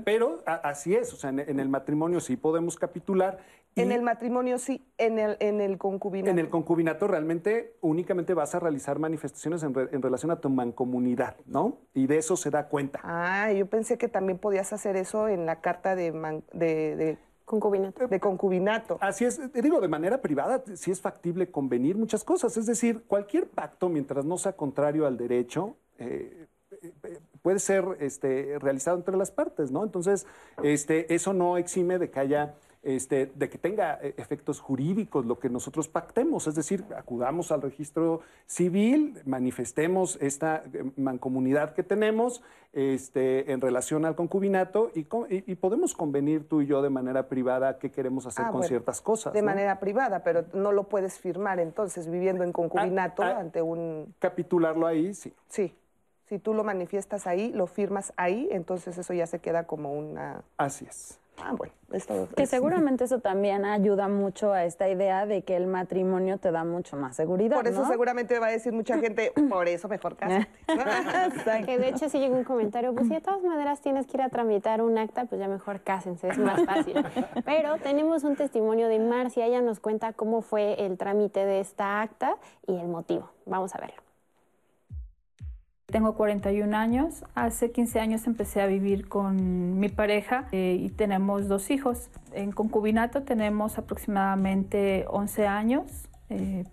pero así es, o sea, en, el matrimonio sí podemos capitular en el matrimonio sí, en el, en el concubinato. En el concubinato realmente únicamente vas a realizar manifestaciones en, relación a tu mancomunidad, ¿no? Y de eso se da cuenta. Ah, yo pensé que también podías hacer eso en la carta de, de, concubinato. De concubinato. Así es, digo, de manera privada sí es factible convenir muchas cosas. Es decir, cualquier pacto, mientras no sea contrario al derecho, eh, eh, puede ser este, realizado entre las partes, ¿no? Entonces, este, eso no exime de que haya este, de que tenga eh, efectos jurídicos lo que nosotros pactemos, es decir, acudamos al registro civil, manifestemos esta eh, mancomunidad que tenemos este, en relación al concubinato y, podemos convenir tú y yo de manera privada qué queremos hacer ah, con ciertas cosas. De manera privada, pero no lo puedes firmar entonces viviendo en concubinato ah, ah, ante un... Capitularlo ahí, sí. Sí. Si tú lo manifiestas ahí, lo firmas ahí, entonces eso ya se queda como una... Así es. Ah, bueno, que seguramente eso también ayuda mucho a esta idea de que el matrimonio te da mucho más seguridad. Por eso seguramente va a decir mucha gente, por eso mejor cásate. que de hecho si llega un comentario, pues si de todas maneras tienes que ir a tramitar un acta, pues ya mejor cásense, es más fácil. Pero tenemos un testimonio de Marcia, ella nos cuenta cómo fue el trámite de esta acta y el motivo. Vamos a verlo. Tengo 41 años. Hace 15 años empecé a vivir con mi pareja eh, y tenemos dos hijos. En concubinato tenemos aproximadamente 11 años eh,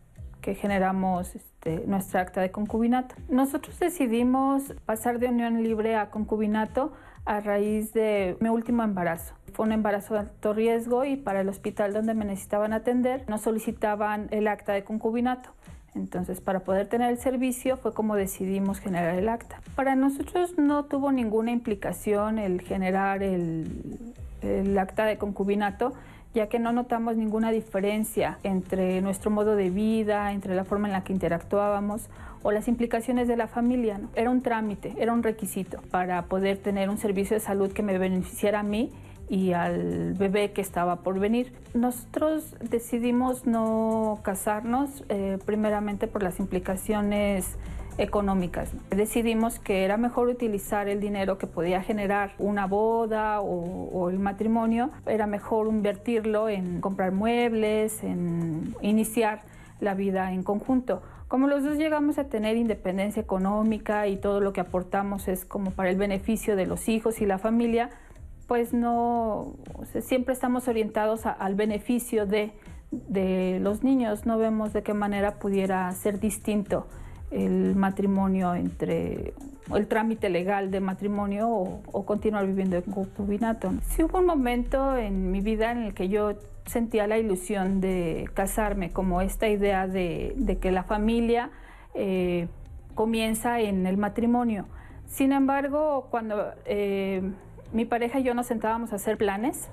que generamos este, nuestra acta de concubinato. Nosotros decidimos pasar de unión libre a concubinato a raíz de mi último embarazo. Fue un embarazo de alto riesgo y para el hospital donde me necesitaban atender nos solicitaban el acta de concubinato. Entonces, para poder tener el servicio fue como decidimos generar el acta. Para nosotros no tuvo ninguna implicación el generar el, acta de concubinato, ya que no notamos ninguna diferencia entre nuestro modo de vida, entre la forma en la que interactuábamos o las implicaciones de la familia. Era un trámite, era un requisito para poder tener un servicio de salud que me beneficiara a mí y al bebé que estaba por venir. Nosotros decidimos no casarnos eh, primeramente por las implicaciones económicas. Decidimos que era mejor utilizar el dinero que podía generar una boda o, o, el matrimonio, era mejor invertirlo en comprar muebles, en iniciar la vida en conjunto. Como los dos llegamos a tener independencia económica y todo lo que aportamos es como para el beneficio de los hijos y la familia, pues no, siempre estamos orientados al beneficio de, los niños, no vemos de qué manera pudiera ser distinto el matrimonio entre el trámite legal de matrimonio o, continuar viviendo en concubinato. Sí hubo un momento en mi vida en el que yo sentía la ilusión de casarme, como esta idea de, que la familia eh, comienza en el matrimonio. Sin embargo, cuando eh, mi pareja y yo nos sentábamos a hacer planes,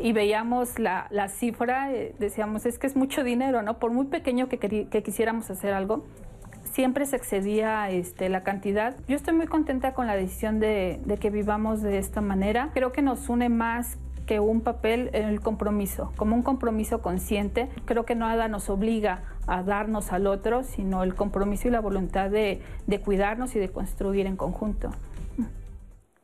y veíamos la, cifra, eh, decíamos, es que es mucho dinero, ¿no? Por muy pequeño que, que quisiéramos hacer algo, siempre se excedía este, la cantidad. Yo estoy muy contenta con la decisión de, de que vivamos de esta manera. Creo que nos une más que un papel en el compromiso, como un compromiso consciente. Creo que nada nos obliga a darnos al otro, sino el compromiso y la voluntad de, de cuidarnos y de construir en conjunto.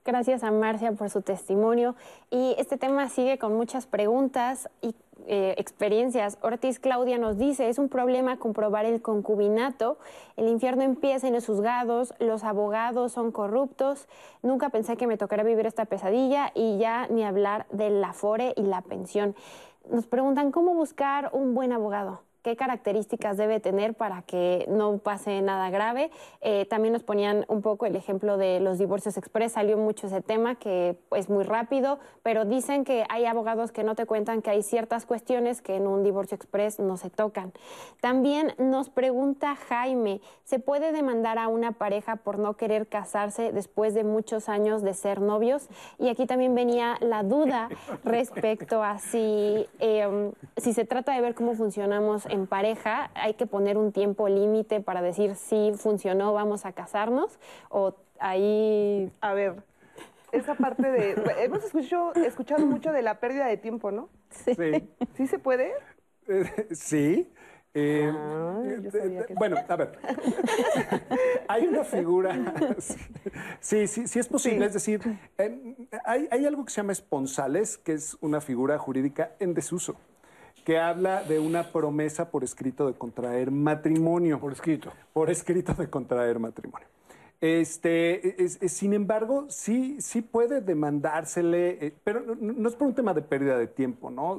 Gracias a Marcia por su testimonio. Y este tema sigue con muchas preguntas y eh, experiencias. Ortiz Claudia nos dice, es un problema comprobar el concubinato. El infierno empieza en los juzgados, los abogados son corruptos. Nunca pensé que me tocara vivir esta pesadilla y ya ni hablar del afore y la pensión. Nos preguntan cómo buscar un buen abogado qué características debe tener para que no pase nada grave. Eh, también nos ponían un poco el ejemplo de los divorcios express, salió mucho ese tema que es muy rápido, pero dicen que hay abogados que no te cuentan que hay ciertas cuestiones que en un divorcio express no se tocan. También nos pregunta Jaime, ¿se puede demandar a una pareja por no querer casarse después de muchos años de ser novios? Y aquí también venía la duda respecto a si, eh, si se trata de ver cómo funcionamos en pareja hay que poner un tiempo límite para decir si funcionó, vamos a casarnos o ahí... A ver, esa parte de... Hemos escuchado, escuchado mucho de la pérdida de tiempo, ¿no? Sí. ¿Sí, se puede? sí. Eh, bueno, a ver, hay una figura, sí, sí, sí es posible, es decir, eh, hay, hay, algo que se llama esponsales, que es una figura jurídica en desuso que habla de una promesa por escrito de contraer matrimonio. Por escrito. Por escrito de contraer matrimonio. Este, sin embargo, sí, sí puede demandársele, eh, pero no, es por un tema de pérdida de tiempo, ¿no?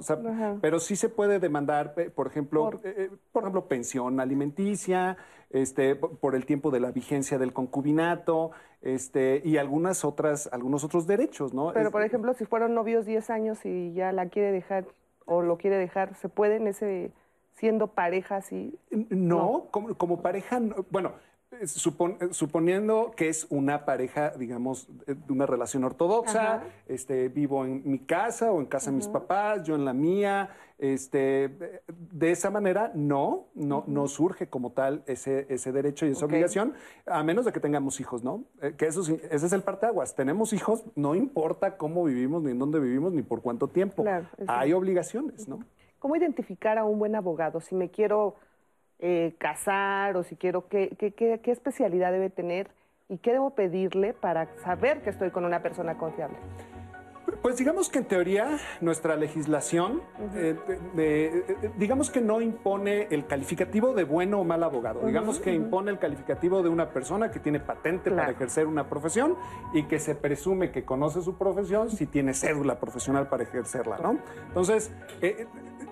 pero sí se puede demandar, eh, por ejemplo, por, eh, por ejemplo, pensión alimenticia, este, por el tiempo de la vigencia del concubinato, este, y algunas otras, algunos otros derechos, ¿no? Pero, por ejemplo, si fueron novios 10 años y ya la quiere dejar o lo quiere dejar, ¿se puede en ese siendo pareja así? No, Como, como, pareja, bueno, suponiendo que es una pareja, digamos, de una relación ortodoxa, este, vivo en mi casa o en casa de mis papás, yo en la mía, este, de esa manera no, no, no surge como tal ese, ese derecho y esa obligación, a menos de que tengamos hijos, ¿no? Eh, que eso, ese es el parteaguas. Tenemos hijos, no importa cómo vivimos, ni en dónde vivimos, ni por cuánto tiempo. Hay obligaciones, ¿no? ¿Cómo identificar a un buen abogado? Si me quiero eh, casar o si quiero, ¿qué, qué, qué, especialidad debe tener y qué debo pedirle para saber que estoy con una persona confiable? Pues digamos que en teoría nuestra legislación, eh, eh, digamos que no impone el calificativo de bueno o mal abogado, digamos que impone el calificativo de una persona que tiene patente para ejercer una profesión y que se presume que conoce su profesión si tiene cédula profesional para ejercerla, ¿no? Entonces,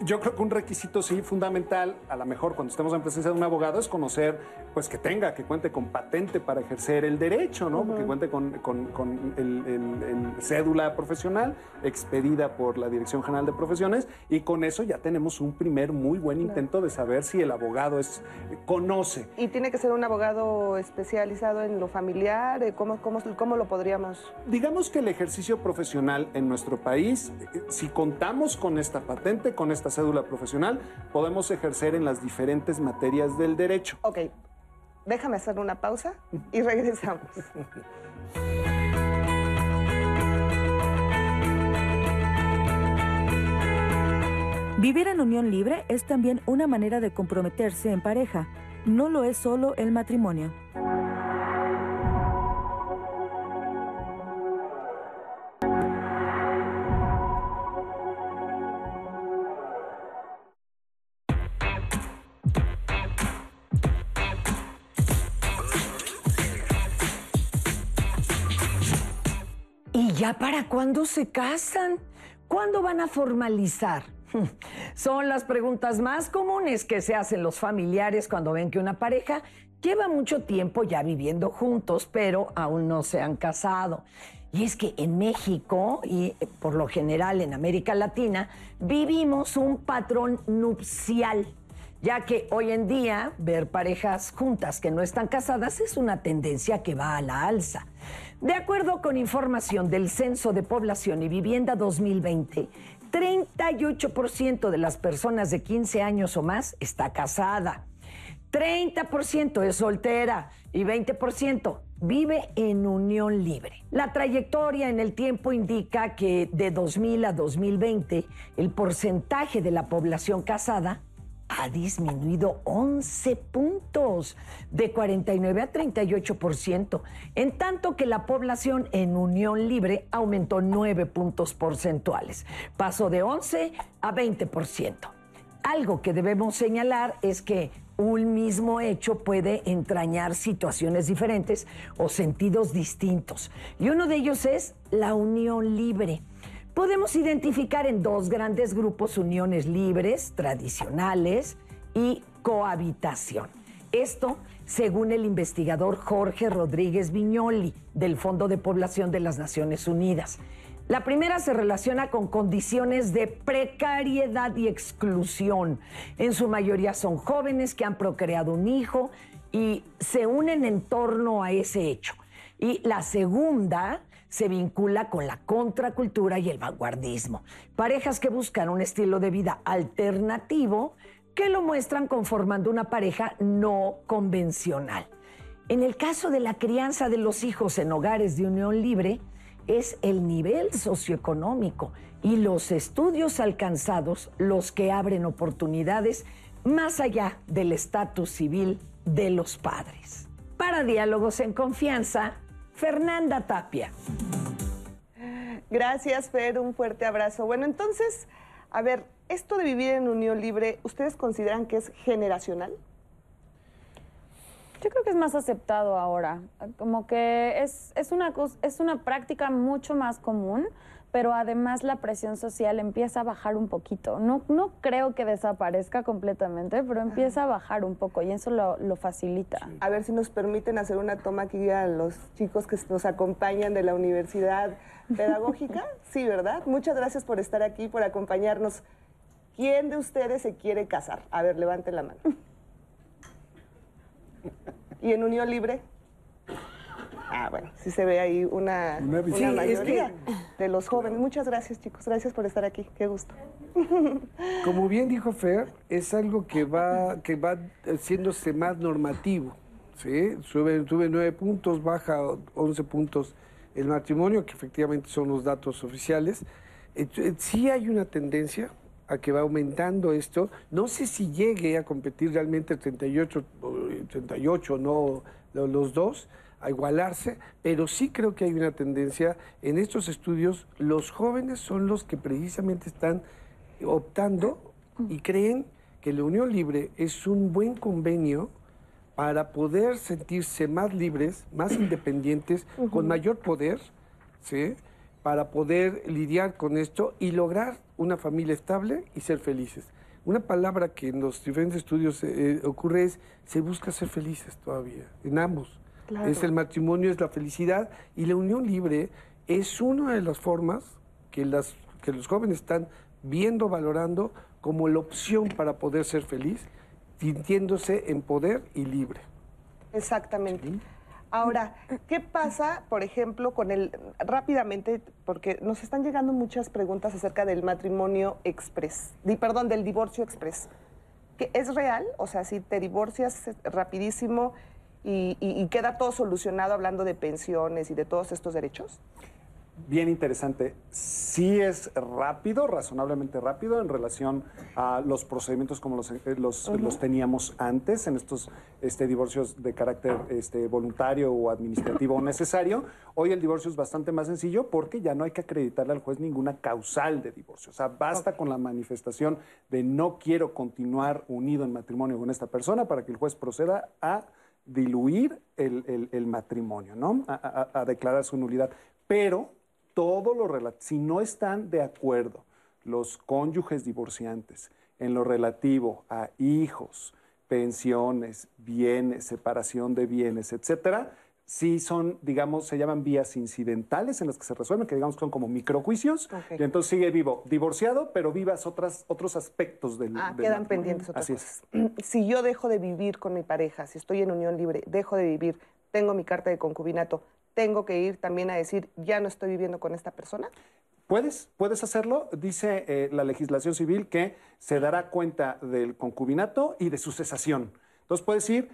yo creo que un requisito sí fundamental, a lo mejor cuando estemos en presencia de un abogado, es conocer, pues que tenga, que cuente con patente para ejercer el derecho, ¿no? Que cuente con, el, cédula profesional expedida por la Dirección General de Profesiones y con eso ya tenemos un primer muy buen intento de saber si el abogado es, conoce. ¿Y tiene que ser un abogado especializado en lo familiar? Eh, ¿Cómo, cómo, cómo lo podríamos...? Digamos que el ejercicio profesional en nuestro país, eh, si contamos con esta patente, con esta cédula profesional, podemos ejercer en las diferentes materias del derecho. Ok, déjame hacer una pausa y regresamos. Vivir en unión libre es también una manera de comprometerse en pareja. No lo es solo el matrimonio. ¿Ya para cuándo se casan? ¿Cuándo van a formalizar? Son las preguntas más comunes que se hacen los familiares cuando ven que una pareja lleva mucho tiempo ya viviendo juntos, pero aún no se han casado. Y es que en México y eh, por lo general en América Latina vivimos un patrón nupcial, ya que hoy en día ver parejas juntas que no están casadas es una tendencia que va a la alza. De acuerdo con información del Censo de Población y Vivienda 2020, 38% de las personas de 15 años o más está casada. 30% es soltera y 20% vive en unión libre. La trayectoria en el tiempo indica que de 2000 a 2020 el porcentaje de la población casada ha disminuido 11 puntos, de 49 a 38%, en tanto que la población en unión libre aumentó 9 puntos porcentuales, pasó de 11 a 20%. Algo que debemos señalar es que un mismo hecho puede entrañar situaciones diferentes o sentidos distintos. Y uno de ellos es la unión libre. Podemos identificar en dos grandes grupos uniones libres, tradicionales y cohabitación. Esto según el investigador Jorge Rodríguez Viñoli del Fondo de Población de las Naciones Unidas. La primera se relaciona con condiciones de precariedad y exclusión. En su mayoría son jóvenes que han procreado un hijo y se unen en torno a ese hecho. Y la segunda se vincula con la contracultura y el vanguardismo. Parejas que buscan un estilo de vida alternativo que lo muestran conformando una pareja no convencional. En el caso de la crianza de los hijos en hogares de unión libre, es el nivel socioeconómico y los estudios alcanzados los que abren oportunidades más allá del estatus civil de los padres. Para Diálogos en Confianza, Fernanda Tapia. Gracias, Fer, un fuerte abrazo. Bueno, entonces, a ver, esto de vivir en unión libre, ¿ustedes consideran que es generacional? Yo creo que es más aceptado ahora, como que es, es, una, es una práctica mucho más común, pero además la presión social empieza a bajar un poquito. No, no creo que desaparezca completamente, pero empieza a bajar un poco y eso lo, lo facilita. A ver si nos permiten hacer una toma aquí a los chicos que nos acompañan de la Universidad Pedagógica. Sí, ¿verdad? Muchas gracias por estar aquí, por acompañarnos. ¿Quién de ustedes se quiere casar? A ver, levanten la mano. ¿Y en unión libre? Ah, bueno, sí se ve ahí una, mayoría de los jóvenes. Muchas gracias, chicos. Gracias por estar aquí. Qué gusto. Como bien dijo Fer, es algo que va, que va haciéndose más normativo. ¿sí? Sube, sube nueve puntos, baja 11 puntos el matrimonio, que efectivamente son los datos oficiales. Sí hay una tendencia, a que va aumentando esto. No sé si llegue a competir realmente el 38, 38 no los dos, a igualarse, pero sí creo que hay una tendencia en estos estudios, los jóvenes son los que precisamente están optando y creen que la unión libre es un buen convenio para poder sentirse más libres, más independientes, con mayor poder, ¿sí? para poder lidiar con esto y lograr una familia estable y ser felices. Una palabra que en los diferentes estudios eh, eh, ocurre es, se busca ser felices todavía, en ambos. Es el matrimonio, es la felicidad y la unión libre es una de las formas que, las, que los jóvenes están viendo, valorando como la opción para poder ser feliz, sintiéndose en poder y libre. Exactamente. Ahora, ¿qué pasa, por ejemplo, con el, rápidamente, porque nos están llegando muchas preguntas acerca del matrimonio express, perdón, del divorcio express. ¿Es real? O sea, si te divorcias rapidísimo y, y queda todo solucionado hablando de pensiones y de todos estos derechos bien interesante. Sí es rápido, razonablemente rápido en relación a los procedimientos como los, eh, los, teníamos antes en estos este, divorcios de carácter este, voluntario o administrativo o necesario. Hoy el divorcio es bastante más sencillo porque ya no hay que acreditarle al juez ninguna causal de divorcio. O sea, basta con la manifestación de no quiero continuar unido en matrimonio con esta persona para que el juez proceda a diluir el, matrimonio, ¿no? A, a declarar su nulidad. Pero todo lo relativo, si no están de acuerdo los cónyuges divorciantes en lo relativo a hijos, pensiones, bienes, separación de bienes, etcétera, sí son, digamos, se llaman vías incidentales en las que se resuelven, que digamos son como microjuicios, y entonces sigue vivo, divorciado, pero vivas otras, otros aspectos del, Ah, del quedan matrimonio. pendientes otras Así es. cosas. Si yo dejo de vivir con mi pareja, si estoy en unión libre, dejo de vivir, tengo mi carta de concubinato, tengo que ir también a decir, ya no estoy viviendo con esta persona. Puedes, puedes hacerlo. Dice eh, la legislación civil que se dará cuenta del concubinato y de su cesación. Entonces puedes ir,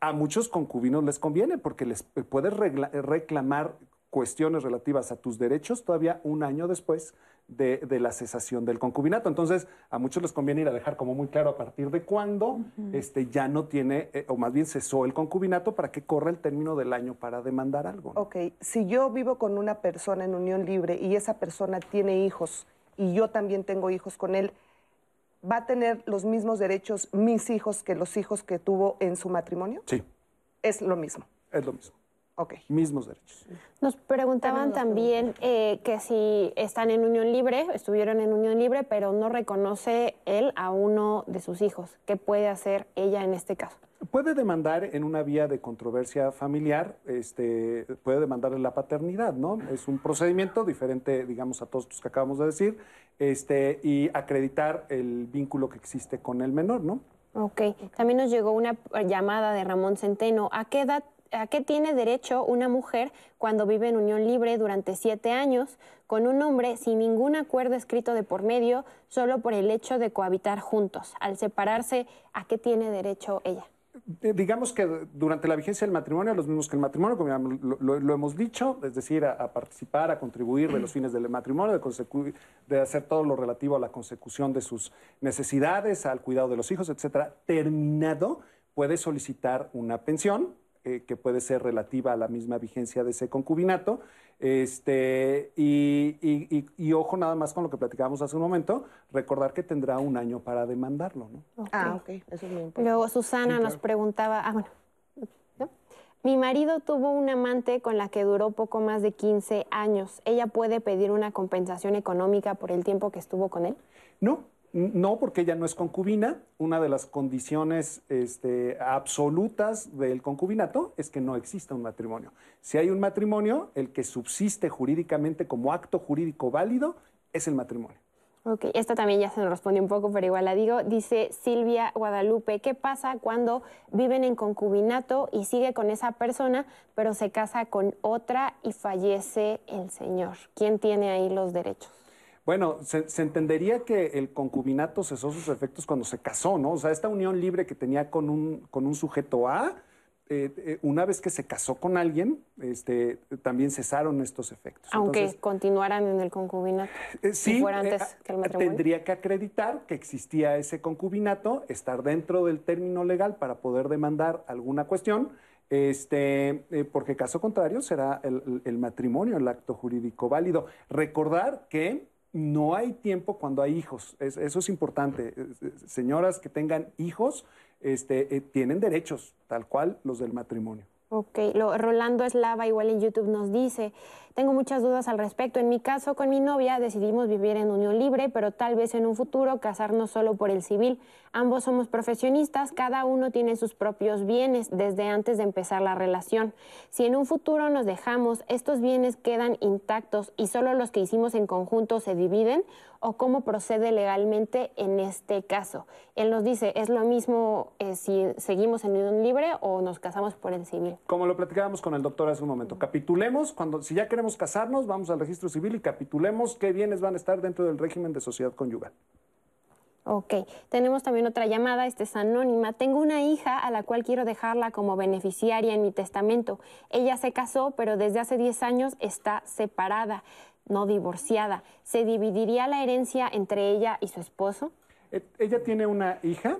a muchos concubinos les conviene porque les eh, puedes regla- reclamar cuestiones relativas a tus derechos todavía un año después de, de la cesación del concubinato. Entonces, a muchos les conviene ir a dejar como muy claro a partir de cuándo este, ya no tiene, eh, o más bien cesó el concubinato para que corra el término del año para demandar algo. ¿no? Ok, si yo vivo con una persona en unión libre y esa persona tiene hijos y yo también tengo hijos con él, ¿va a tener los mismos derechos mis hijos que los hijos que tuvo en su matrimonio? Sí, Es lo mismo. es lo mismo. Ok. Mismos derechos. Nos preguntaban también eh, que si están en unión libre, estuvieron en unión libre, pero no reconoce él a uno de sus hijos. ¿Qué puede hacer ella en este caso? Puede demandar en una vía de controversia familiar, este, puede demandar en la paternidad, ¿no? Es un procedimiento diferente, digamos, a todos los que acabamos de decir, este, y acreditar el vínculo que existe con el menor, ¿no? Ok. También nos llegó una llamada de Ramón Centeno. ¿A qué edad, a qué tiene derecho una mujer cuando vive en unión libre durante siete años con un hombre sin ningún acuerdo escrito de por medio, solo por el hecho de cohabitar juntos? Al separarse, ¿a qué tiene derecho ella? Eh, digamos que durante la vigencia del matrimonio, los mismos que el matrimonio, como lo, hemos dicho, es decir, a, participar, a contribuir de los fines del matrimonio, de, de hacer todo lo relativo a la consecución de sus necesidades, al cuidado de los hijos, etcétera. Terminado, puede solicitar una pensión, eh, que puede ser relativa a la misma vigencia de ese concubinato. Este, y, y- y- y ojo nada más con lo que platicábamos hace un momento, recordar que tendrá un año para demandarlo, ¿no? Ah, ok. Eso es muy importante. Luego Susana Sí, nos preguntaba, ah, bueno, ¿no? mi marido tuvo una amante con la que duró poco más de 15 años. ¿Ella puede pedir una compensación económica por el tiempo que estuvo con él? No, no, porque ella no es concubina. Una de las condiciones este, absolutas del concubinato es que no exista un matrimonio. Si hay un matrimonio, el que subsiste jurídicamente como acto jurídico válido es el matrimonio. Ok, esta también ya se nos respondió un poco, pero igual la digo. Dice Silvia Guadalupe, ¿qué pasa cuando viven en concubinato y sigue con esa persona, pero se casa con otra y fallece el señor? ¿Quién tiene ahí los derechos? Bueno, se, se entendería que el concubinato cesó sus efectos cuando se casó, ¿no? O sea, esta unión libre que tenía con un, con un sujeto A, eh, eh, una vez que se casó con alguien, este, también cesaron estos efectos. Aunque Entonces, continuaran en el concubinato. Eh, si sí, fuera antes que el matrimonio. tendría que acreditar que existía ese concubinato, estar dentro del término legal para poder demandar alguna cuestión, este, eh, porque caso contrario será el- el matrimonio el acto jurídico válido. Recordar que no hay tiempo cuando hay hijos, Es- eso es importante. Eh, eh, Señoras que tengan hijos este, eh, tienen derechos, tal cual los del matrimonio. Ok, lo, Rolando Eslava igual en YouTube nos dice, tengo muchas dudas al respecto. En mi caso, con mi novia decidimos vivir en unión libre, pero tal vez en un futuro casarnos solo por el civil. Ambos somos profesionistas, cada uno tiene sus propios bienes desde antes de empezar la relación. Si en un futuro nos dejamos, estos bienes quedan intactos y solo los que hicimos en conjunto se dividen, o cómo procede legalmente en este caso. Él nos dice, es lo mismo eh, si seguimos en unión libre o nos casamos por el civil. Como lo platicábamos con el doctor hace un momento, capitulemos, cuando, si ya queremos casarnos, vamos al registro civil y capitulemos qué bienes van a estar dentro del régimen de sociedad conyugal. Ok, tenemos también otra llamada, esta es anónima. Tengo una hija a la cual quiero dejarla como beneficiaria en mi testamento. Ella se casó, pero desde hace 10 años está separada, no divorciada. ¿Se dividiría la herencia entre ella y su esposo? Eh, Ella tiene una hija.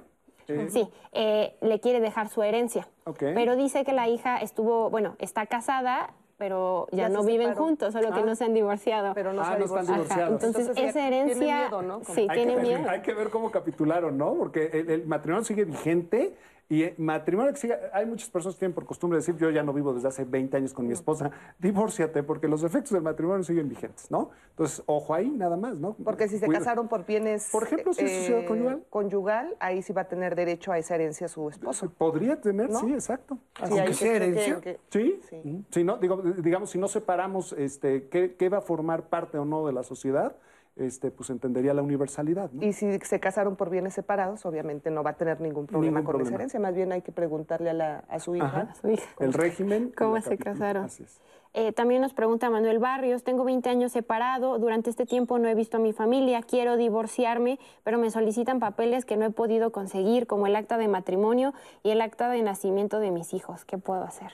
eh, Sí, eh, le quiere dejar su herencia. Ok. Pero dice que la hija estuvo, bueno, está casada, pero ya, Ya no se viven separó. juntos, solo que Ah. no se han divorciado. Pero no Ah, se no están divorciado. divorciados. Entonces, Entonces, esa herencia, tiene miedo, ¿no? Como- sí, hay tiene que ver- miedo. Hay que ver cómo capitularon, ¿no? Porque el, el matrimonio sigue vigente. Y eh, matrimonio que siga, hay muchas personas que tienen por costumbre decir, yo ya no vivo desde hace 20 años con mi esposa, divórciate, porque los efectos del matrimonio siguen vigentes, ¿no? Entonces, ojo ahí, nada más, ¿no? Porque si se Cuida- casaron por bienes... Por ejemplo, si es sociedad conyugal. conyugal, ahí sí va a tener derecho a esa herencia su esposo. Podría tener, ¿No? sí, exacto. Sí, Así ahí es. que- que- que- Sí, sí. Sí, no, digo, digamos, si no separamos este, qué, qué va a formar parte o no de la sociedad, este, pues entendería la universalidad. ¿no? Y si se casaron por bienes separados, obviamente no va a tener ningún problema Ningún con esa problema. herencia. Más bien hay que preguntarle a, la- a su hija. Ajá. El régimen. ¿Cómo se casaron? Así es. Eh, también nos pregunta Manuel Barrios, tengo 20 años separado, durante este tiempo no he visto a mi familia, quiero divorciarme, pero me solicitan papeles que no he podido conseguir, como el acta de matrimonio y el acta de nacimiento de mis hijos. ¿Qué puedo hacer?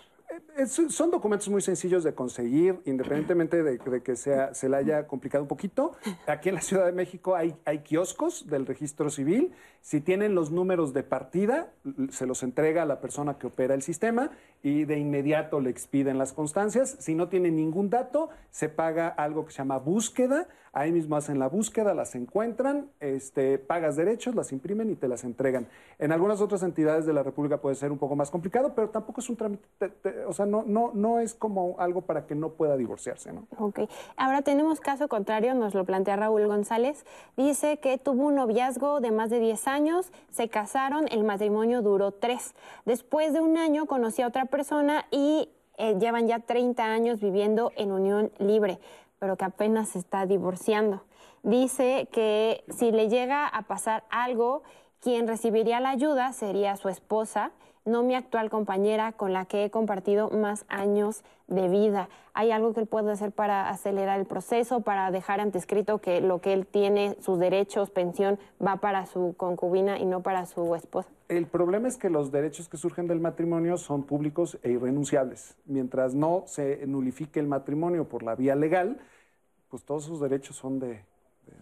Es- son documentos muy sencillos de conseguir, independientemente de, que se le haya complicado un poquito. Aquí en la Ciudad de México hay, kioscos del registro civil. Si tienen los números de partida, se los entrega a la persona que opera el sistema y de inmediato le expiden las constancias. Si no tienen ningún dato, se paga algo que se llama búsqueda. Ahí mismo hacen la búsqueda, las encuentran, este, pagas derechos, las imprimen y te las entregan. En algunas otras entidades de la República puede ser un poco más complicado, pero tampoco es un trámite, te- te- o sea, no, no, no es como algo para que no pueda divorciarse, ¿no? Ok. Ahora tenemos caso contrario, nos lo plantea Raúl González. Dice que tuvo un noviazgo de más de 10 años, se casaron, el matrimonio duró 3. Después de un año conocí a otra persona y eh, llevan ya 30 años viviendo en unión libre, pero que apenas se está divorciando. Dice que si le llega a pasar algo, quien recibiría la ayuda sería su esposa, no mi actual compañera con la que he compartido más años de vida. ¿Hay algo que él puede hacer para acelerar el proceso, para dejar antescrito que lo que él tiene, sus derechos, pensión, va para su concubina y no para su esposa? El problema es que los derechos que surgen del matrimonio son públicos e irrenunciables. Mientras no se nulifique el matrimonio por la vía legal, pues todos sus derechos son de,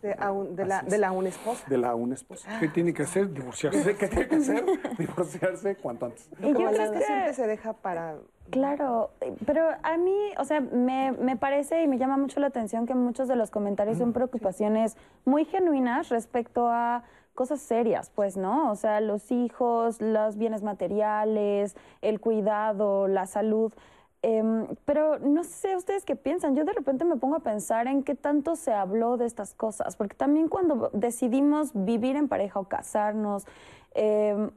De, a un- de la, de la una esposa. de la una esposa. ¿Qué tiene que hacer? Divorciarse. ¿Qué tiene que hacer? Divorciarse cuanto antes. Y yo Como creo la que- siempre se deja para... Claro, pero a mí, o sea, me, me parece y me llama mucho la atención que muchos de los comentarios son preocupaciones muy genuinas respecto a cosas serias, pues, ¿no? O sea, los hijos, los bienes materiales, el cuidado, la salud. Em, pero no sé ustedes qué piensan. Yo de repente me pongo a pensar en qué tanto se habló de estas cosas, porque también cuando decidimos vivir en pareja o casarnos, em,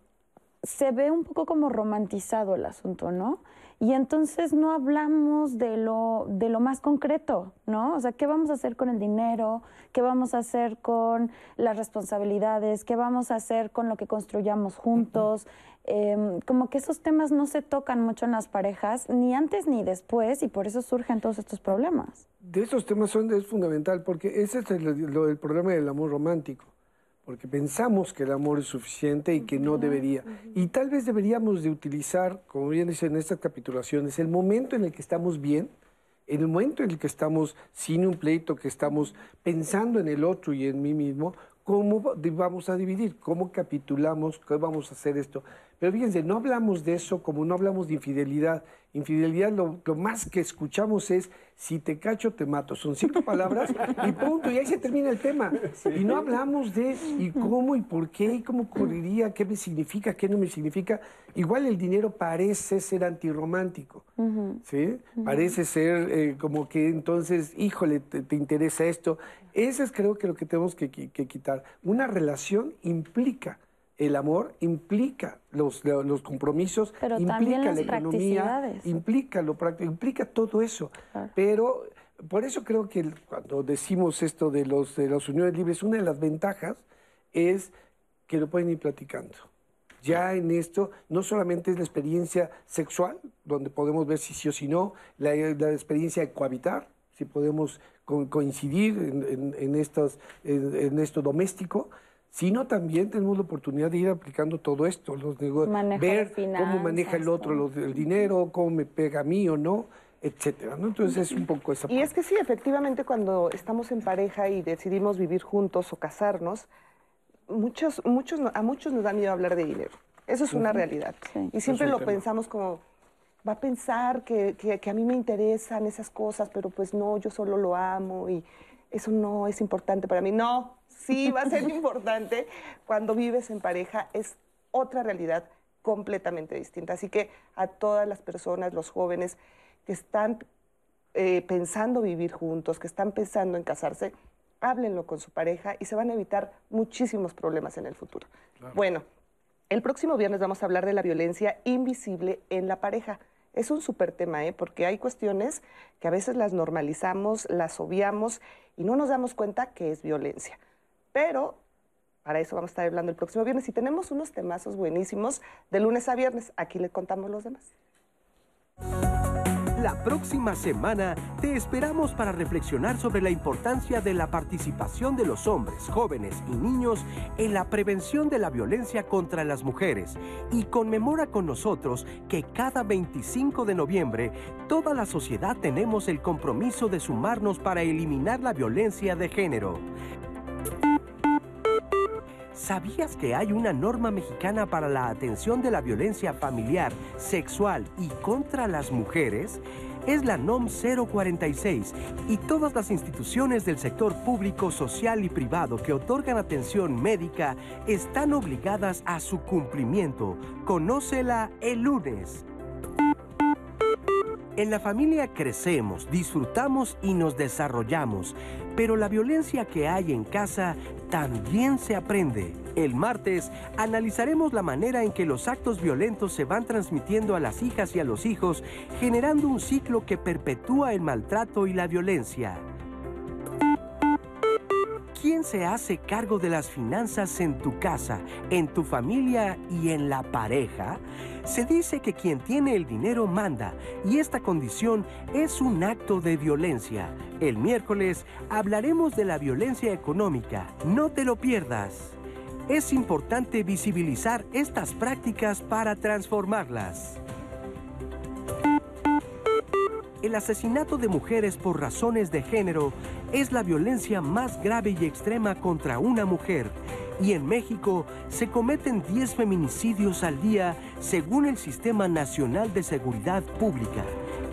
se ve un poco como romantizado el asunto, ¿no? Y entonces no hablamos de lo, de lo más concreto, ¿no? O sea, ¿qué vamos a hacer con el dinero? ¿Qué vamos a hacer con las responsabilidades? ¿Qué vamos a hacer con lo que construyamos juntos? Em, como que esos temas no se tocan mucho en las parejas, ni antes ni después, y por eso surgen todos estos problemas. De esos temas son, es fundamental, porque ese es el, lo- el problema del amor romántico. Porque pensamos que el amor es suficiente y que no debería. Y tal vez deberíamos de utilizar, como bien dicen estas capitulaciones, el momento en el que estamos bien, el momento en el que estamos sin un pleito, que estamos pensando en el otro y en mí mismo, cómo vamos a dividir, cómo capitulamos, qué vamos a hacer esto. Pero fíjense, no hablamos de eso como no hablamos de infidelidad. Infidelidad lo, lo más que escuchamos es, si te cacho, te mato. Son cinco palabras y punto, y ahí se termina el tema. Y no hablamos de y cómo y por qué y cómo ocurriría, qué me significa, qué no me significa. Igual el dinero parece ser antirromántico. ¿sí? Parece ser eh, como que entonces, híjole, te, te interesa esto. Eso es creo que lo que tenemos que, qui- que quitar. Una relación implica el amor, implica los, lo- los compromisos, Pero implica las la economía, implica lo práctico, implica todo eso. Claro. Pero por eso creo que cuando decimos esto de los de las uniones libres, una de las ventajas es que lo pueden ir platicando. Ya en esto no solamente es la experiencia sexual, donde podemos ver si sí o si no, la, la experiencia de cohabitar, si podemos co- coincidir en, en- en estos, en, en esto doméstico, sino también tenemos la oportunidad de ir aplicando todo esto, los nego- Manejo de ver cómo maneja el otro los- el dinero, cómo me pega a mí o no, etcétera. ¿no? Entonces es un poco esa Y es que sí, efectivamente, cuando estamos en pareja y decidimos vivir juntos o casarnos, muchos, muchos, no- a muchos nos da miedo hablar de dinero. Eso es una realidad. Sí. Y siempre lo tema. pensamos como, va a pensar que, que- que a mí me interesan esas cosas, pero pues no, yo solo lo amo y eso no es importante para mí. No, sí va a ser importante cuando vives en pareja, es otra realidad completamente distinta. Así que a todas las personas, los jóvenes que están eh, pensando vivir juntos, que están pensando en casarse, háblenlo con su pareja y se van a evitar muchísimos problemas en el futuro. Bueno, el próximo viernes vamos a hablar de la violencia invisible en la pareja. Es un súper tema, ¿eh? porque hay cuestiones que a veces las normalizamos, las obviamos y no nos damos cuenta que es violencia. Pero para eso vamos a estar hablando el próximo viernes y tenemos unos temazos buenísimos de lunes a viernes. Aquí les contamos los demás. La próxima semana te esperamos para reflexionar sobre la importancia de la participación de los hombres, jóvenes y niños en la prevención de la violencia contra las mujeres y conmemora con nosotros que cada 25 de noviembre toda la sociedad tenemos el compromiso de sumarnos para eliminar la violencia de género. ¿Sabías que hay una norma mexicana para la atención de la violencia familiar, sexual y contra las mujeres? Es la NOM 046 y todas las instituciones del sector público, social y privado que otorgan atención médica están obligadas a su cumplimiento. Conócela el lunes. En la familia crecemos, disfrutamos y nos desarrollamos, pero la violencia que hay en casa también se aprende. El martes analizaremos la manera en que los actos violentos se van transmitiendo a las hijas y a los hijos, generando un ciclo que perpetúa el maltrato y la violencia. ¿Quién se hace cargo de las finanzas en tu casa, en tu familia y en la pareja? Se dice que quien tiene el dinero manda y esta condición es un acto de violencia. El miércoles hablaremos de la violencia económica. No te lo pierdas. Es importante visibilizar estas prácticas para transformarlas. El asesinato de mujeres por razones de género es la violencia más grave y extrema contra una mujer. Y en México se cometen 10 feminicidios al día según el Sistema Nacional de Seguridad Pública.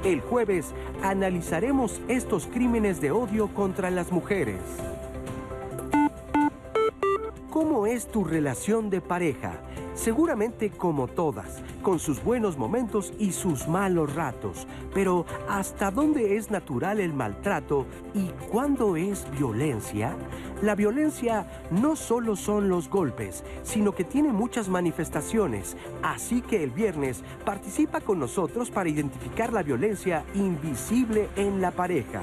El jueves analizaremos estos crímenes de odio contra las mujeres. ¿Cómo es tu relación de pareja? Seguramente como todas, con sus buenos momentos y sus malos ratos. Pero ¿hasta dónde es natural el maltrato y cuándo es violencia? La violencia no solo son los golpes, sino que tiene muchas manifestaciones. Así que el viernes participa con nosotros para identificar la violencia invisible en la pareja.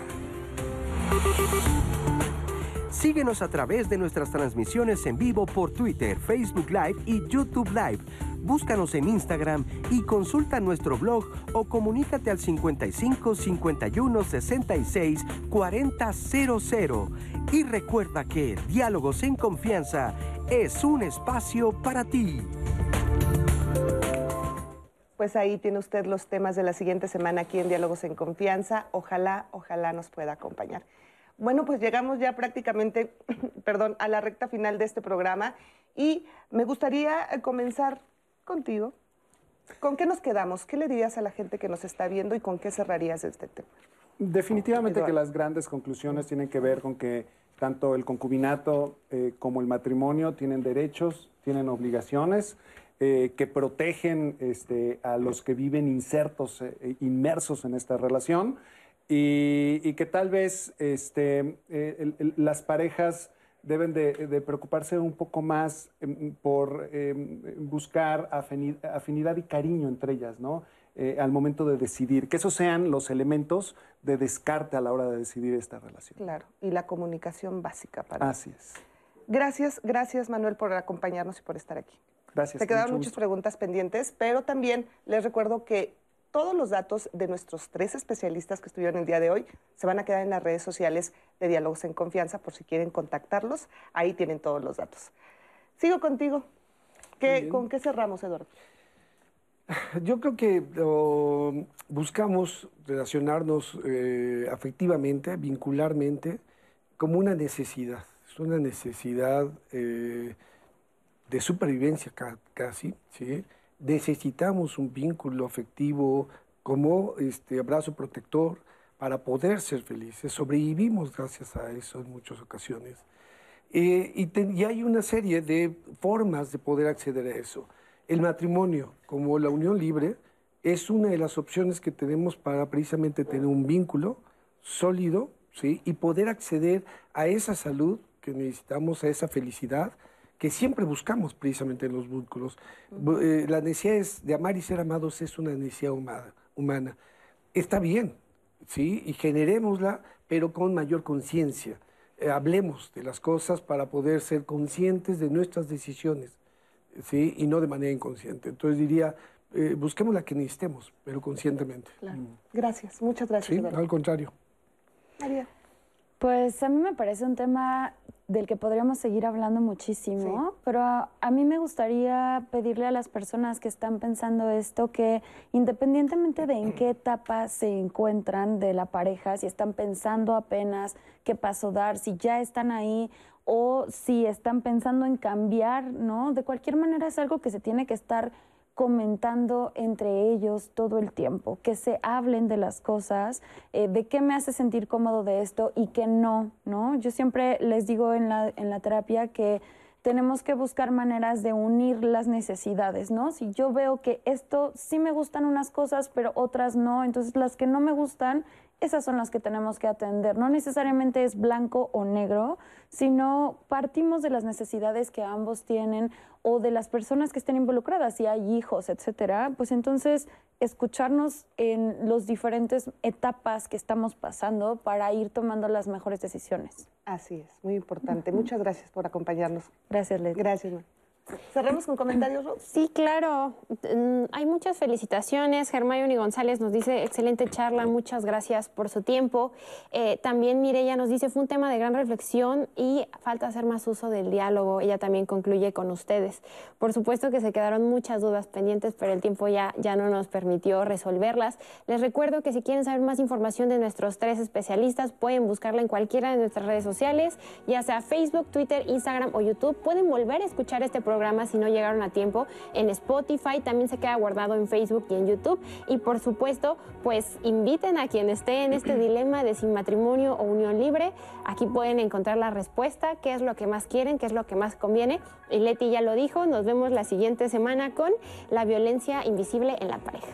Síguenos a través de nuestras transmisiones en vivo por Twitter, Facebook Live y YouTube Live. Búscanos en Instagram y consulta nuestro blog o comunícate al 55 51 66 40 00. Y recuerda que Diálogos en Confianza es un espacio para ti. Pues ahí tiene usted los temas de la siguiente semana aquí en Diálogos en Confianza. Ojalá, ojalá nos pueda acompañar. Bueno, pues llegamos ya prácticamente, perdón, a la recta final de este programa y me gustaría eh, comenzar contigo. ¿Con qué nos quedamos? ¿Qué le dirías a la gente que nos está viendo y con qué cerrarías este tema? Definitivamente que las grandes conclusiones tienen que ver con que tanto el concubinato eh, como el matrimonio tienen derechos, tienen obligaciones. Eh, que protegen este, a los que viven insertos, inmersos en esta relación y, que tal vez este, eh, las parejas deben de, preocuparse un poco más em, por em, buscar afinidad y cariño entre ellas, ¿no? Eh, al momento de decidir, que esos sean los elementos de descarte a la hora de decidir esta relación. Claro, y la comunicación básica para Así es. Gracias, gracias Manuel por acompañarnos y por estar aquí. Gracias. Te quedaron muchas preguntas pendientes, pero también les recuerdo que todos los datos de nuestros tres especialistas que estuvieron el día de hoy se van a quedar en las redes sociales de Diálogos en Confianza por si quieren contactarlos. Ahí tienen todos los datos. Sigo contigo. ¿Con qué cerramos, Eduardo? Yo creo que buscamos relacionarnos eh, afectivamente, vincularmente, como una necesidad. Es una necesidad eh, de supervivencia casi, ¿sí? Necesitamos un vínculo afectivo como este abrazo protector para poder ser felices. Sobrevivimos gracias a eso en muchas ocasiones. Eh, y, hay una serie de formas de poder acceder a eso. el matrimonio, como la unión libre, es una de las opciones que tenemos para precisamente tener un vínculo sólido ¿sí? y poder acceder a esa salud que necesitamos, a esa felicidad que siempre buscamos precisamente en los vínculos. Eh, la necesidad de amar y ser amados es una necesidad humana. humana. Está bien, ¿sí? Y generémosla, pero con mayor conciencia. Eh, hablemos de las cosas para poder ser conscientes de nuestras decisiones, ¿sí? Y no de manera inconsciente. Entonces diría, eh, busquemos la que necesitemos, pero conscientemente. Claro. Gracias, muchas gracias. Sí, al contrario. María. Pues a mí me parece un tema del que podríamos seguir hablando muchísimo, pero a, a, mí me gustaría pedirle a las personas que están pensando esto que independientemente de en qué etapa se encuentran de la pareja, si están pensando apenas qué paso dar, si ya están ahí o si están pensando en cambiar, ¿no? De cualquier manera es algo que se tiene que estar comentando entre ellos todo el tiempo, que se hablen de las cosas, eh, de qué me hace sentir cómodo de esto y qué no, ¿no? Yo siempre les digo en la, en la terapia que tenemos que buscar maneras de unir las necesidades, ¿no? Si yo veo que esto sí me gustan unas cosas, pero otras no, entonces las que no me gustan, esas son las que tenemos que atender. No necesariamente es blanco o negro, sino partimos de las necesidades que ambos tienen o de las personas que estén involucradas, si hay hijos, etcétera, pues entonces escucharnos en las diferentes etapas que estamos pasando para ir tomando las mejores decisiones. Así es, muy importante. Muchas gracias por acompañarnos. Gracias, Leti. Gracias. ¿Cerramos con comentarios, Ros? Sí, claro. Mm, hay muchas felicitaciones. Germayoni González nos dice, excelente charla, muchas gracias por su tiempo. Eh, también Mireya nos dice, fue un tema de gran reflexión y falta hacer más uso del diálogo. Ella también concluye con ustedes. Por supuesto que se quedaron muchas dudas pendientes, pero el tiempo ya, ya no nos permitió resolverlas. Les recuerdo que si quieren saber más información de nuestros tres especialistas, pueden buscarla en cualquiera de nuestras redes sociales, ya sea Facebook, Twitter, Instagram o YouTube. Pueden volver a escuchar este programa si no llegaron a tiempo en Spotify, también se queda guardado en Facebook y en YouTube. Y por supuesto, pues inviten a quien esté en este dilema de sin matrimonio o unión libre. Aquí pueden encontrar la respuesta, qué es lo que más quieren, qué es lo que más conviene. Y Leti ya lo dijo, nos vemos la siguiente semana con la violencia invisible en la pareja.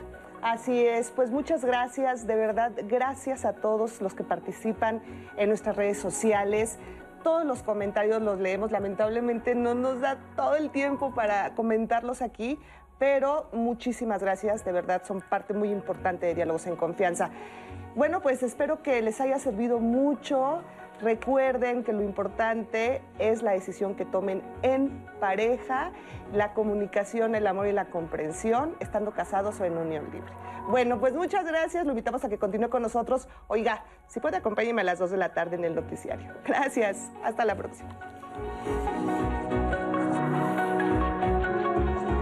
Así es, pues muchas gracias, de verdad, gracias a todos los que participan en nuestras redes sociales todos los comentarios los leemos. Lamentablemente no nos da todo el tiempo para comentarlos aquí, pero muchísimas gracias, de verdad son parte muy importante de Diálogos en Confianza. Bueno, pues espero que les haya servido mucho. Recuerden que lo importante es la decisión que tomen en pareja, la comunicación, el amor y la comprensión, estando casados o en unión libre. Bueno, pues muchas gracias. Lo invitamos a que continúe con nosotros. Oiga, si puede acompáñeme a las 2 de la tarde en el noticiario. Gracias. Hasta la próxima.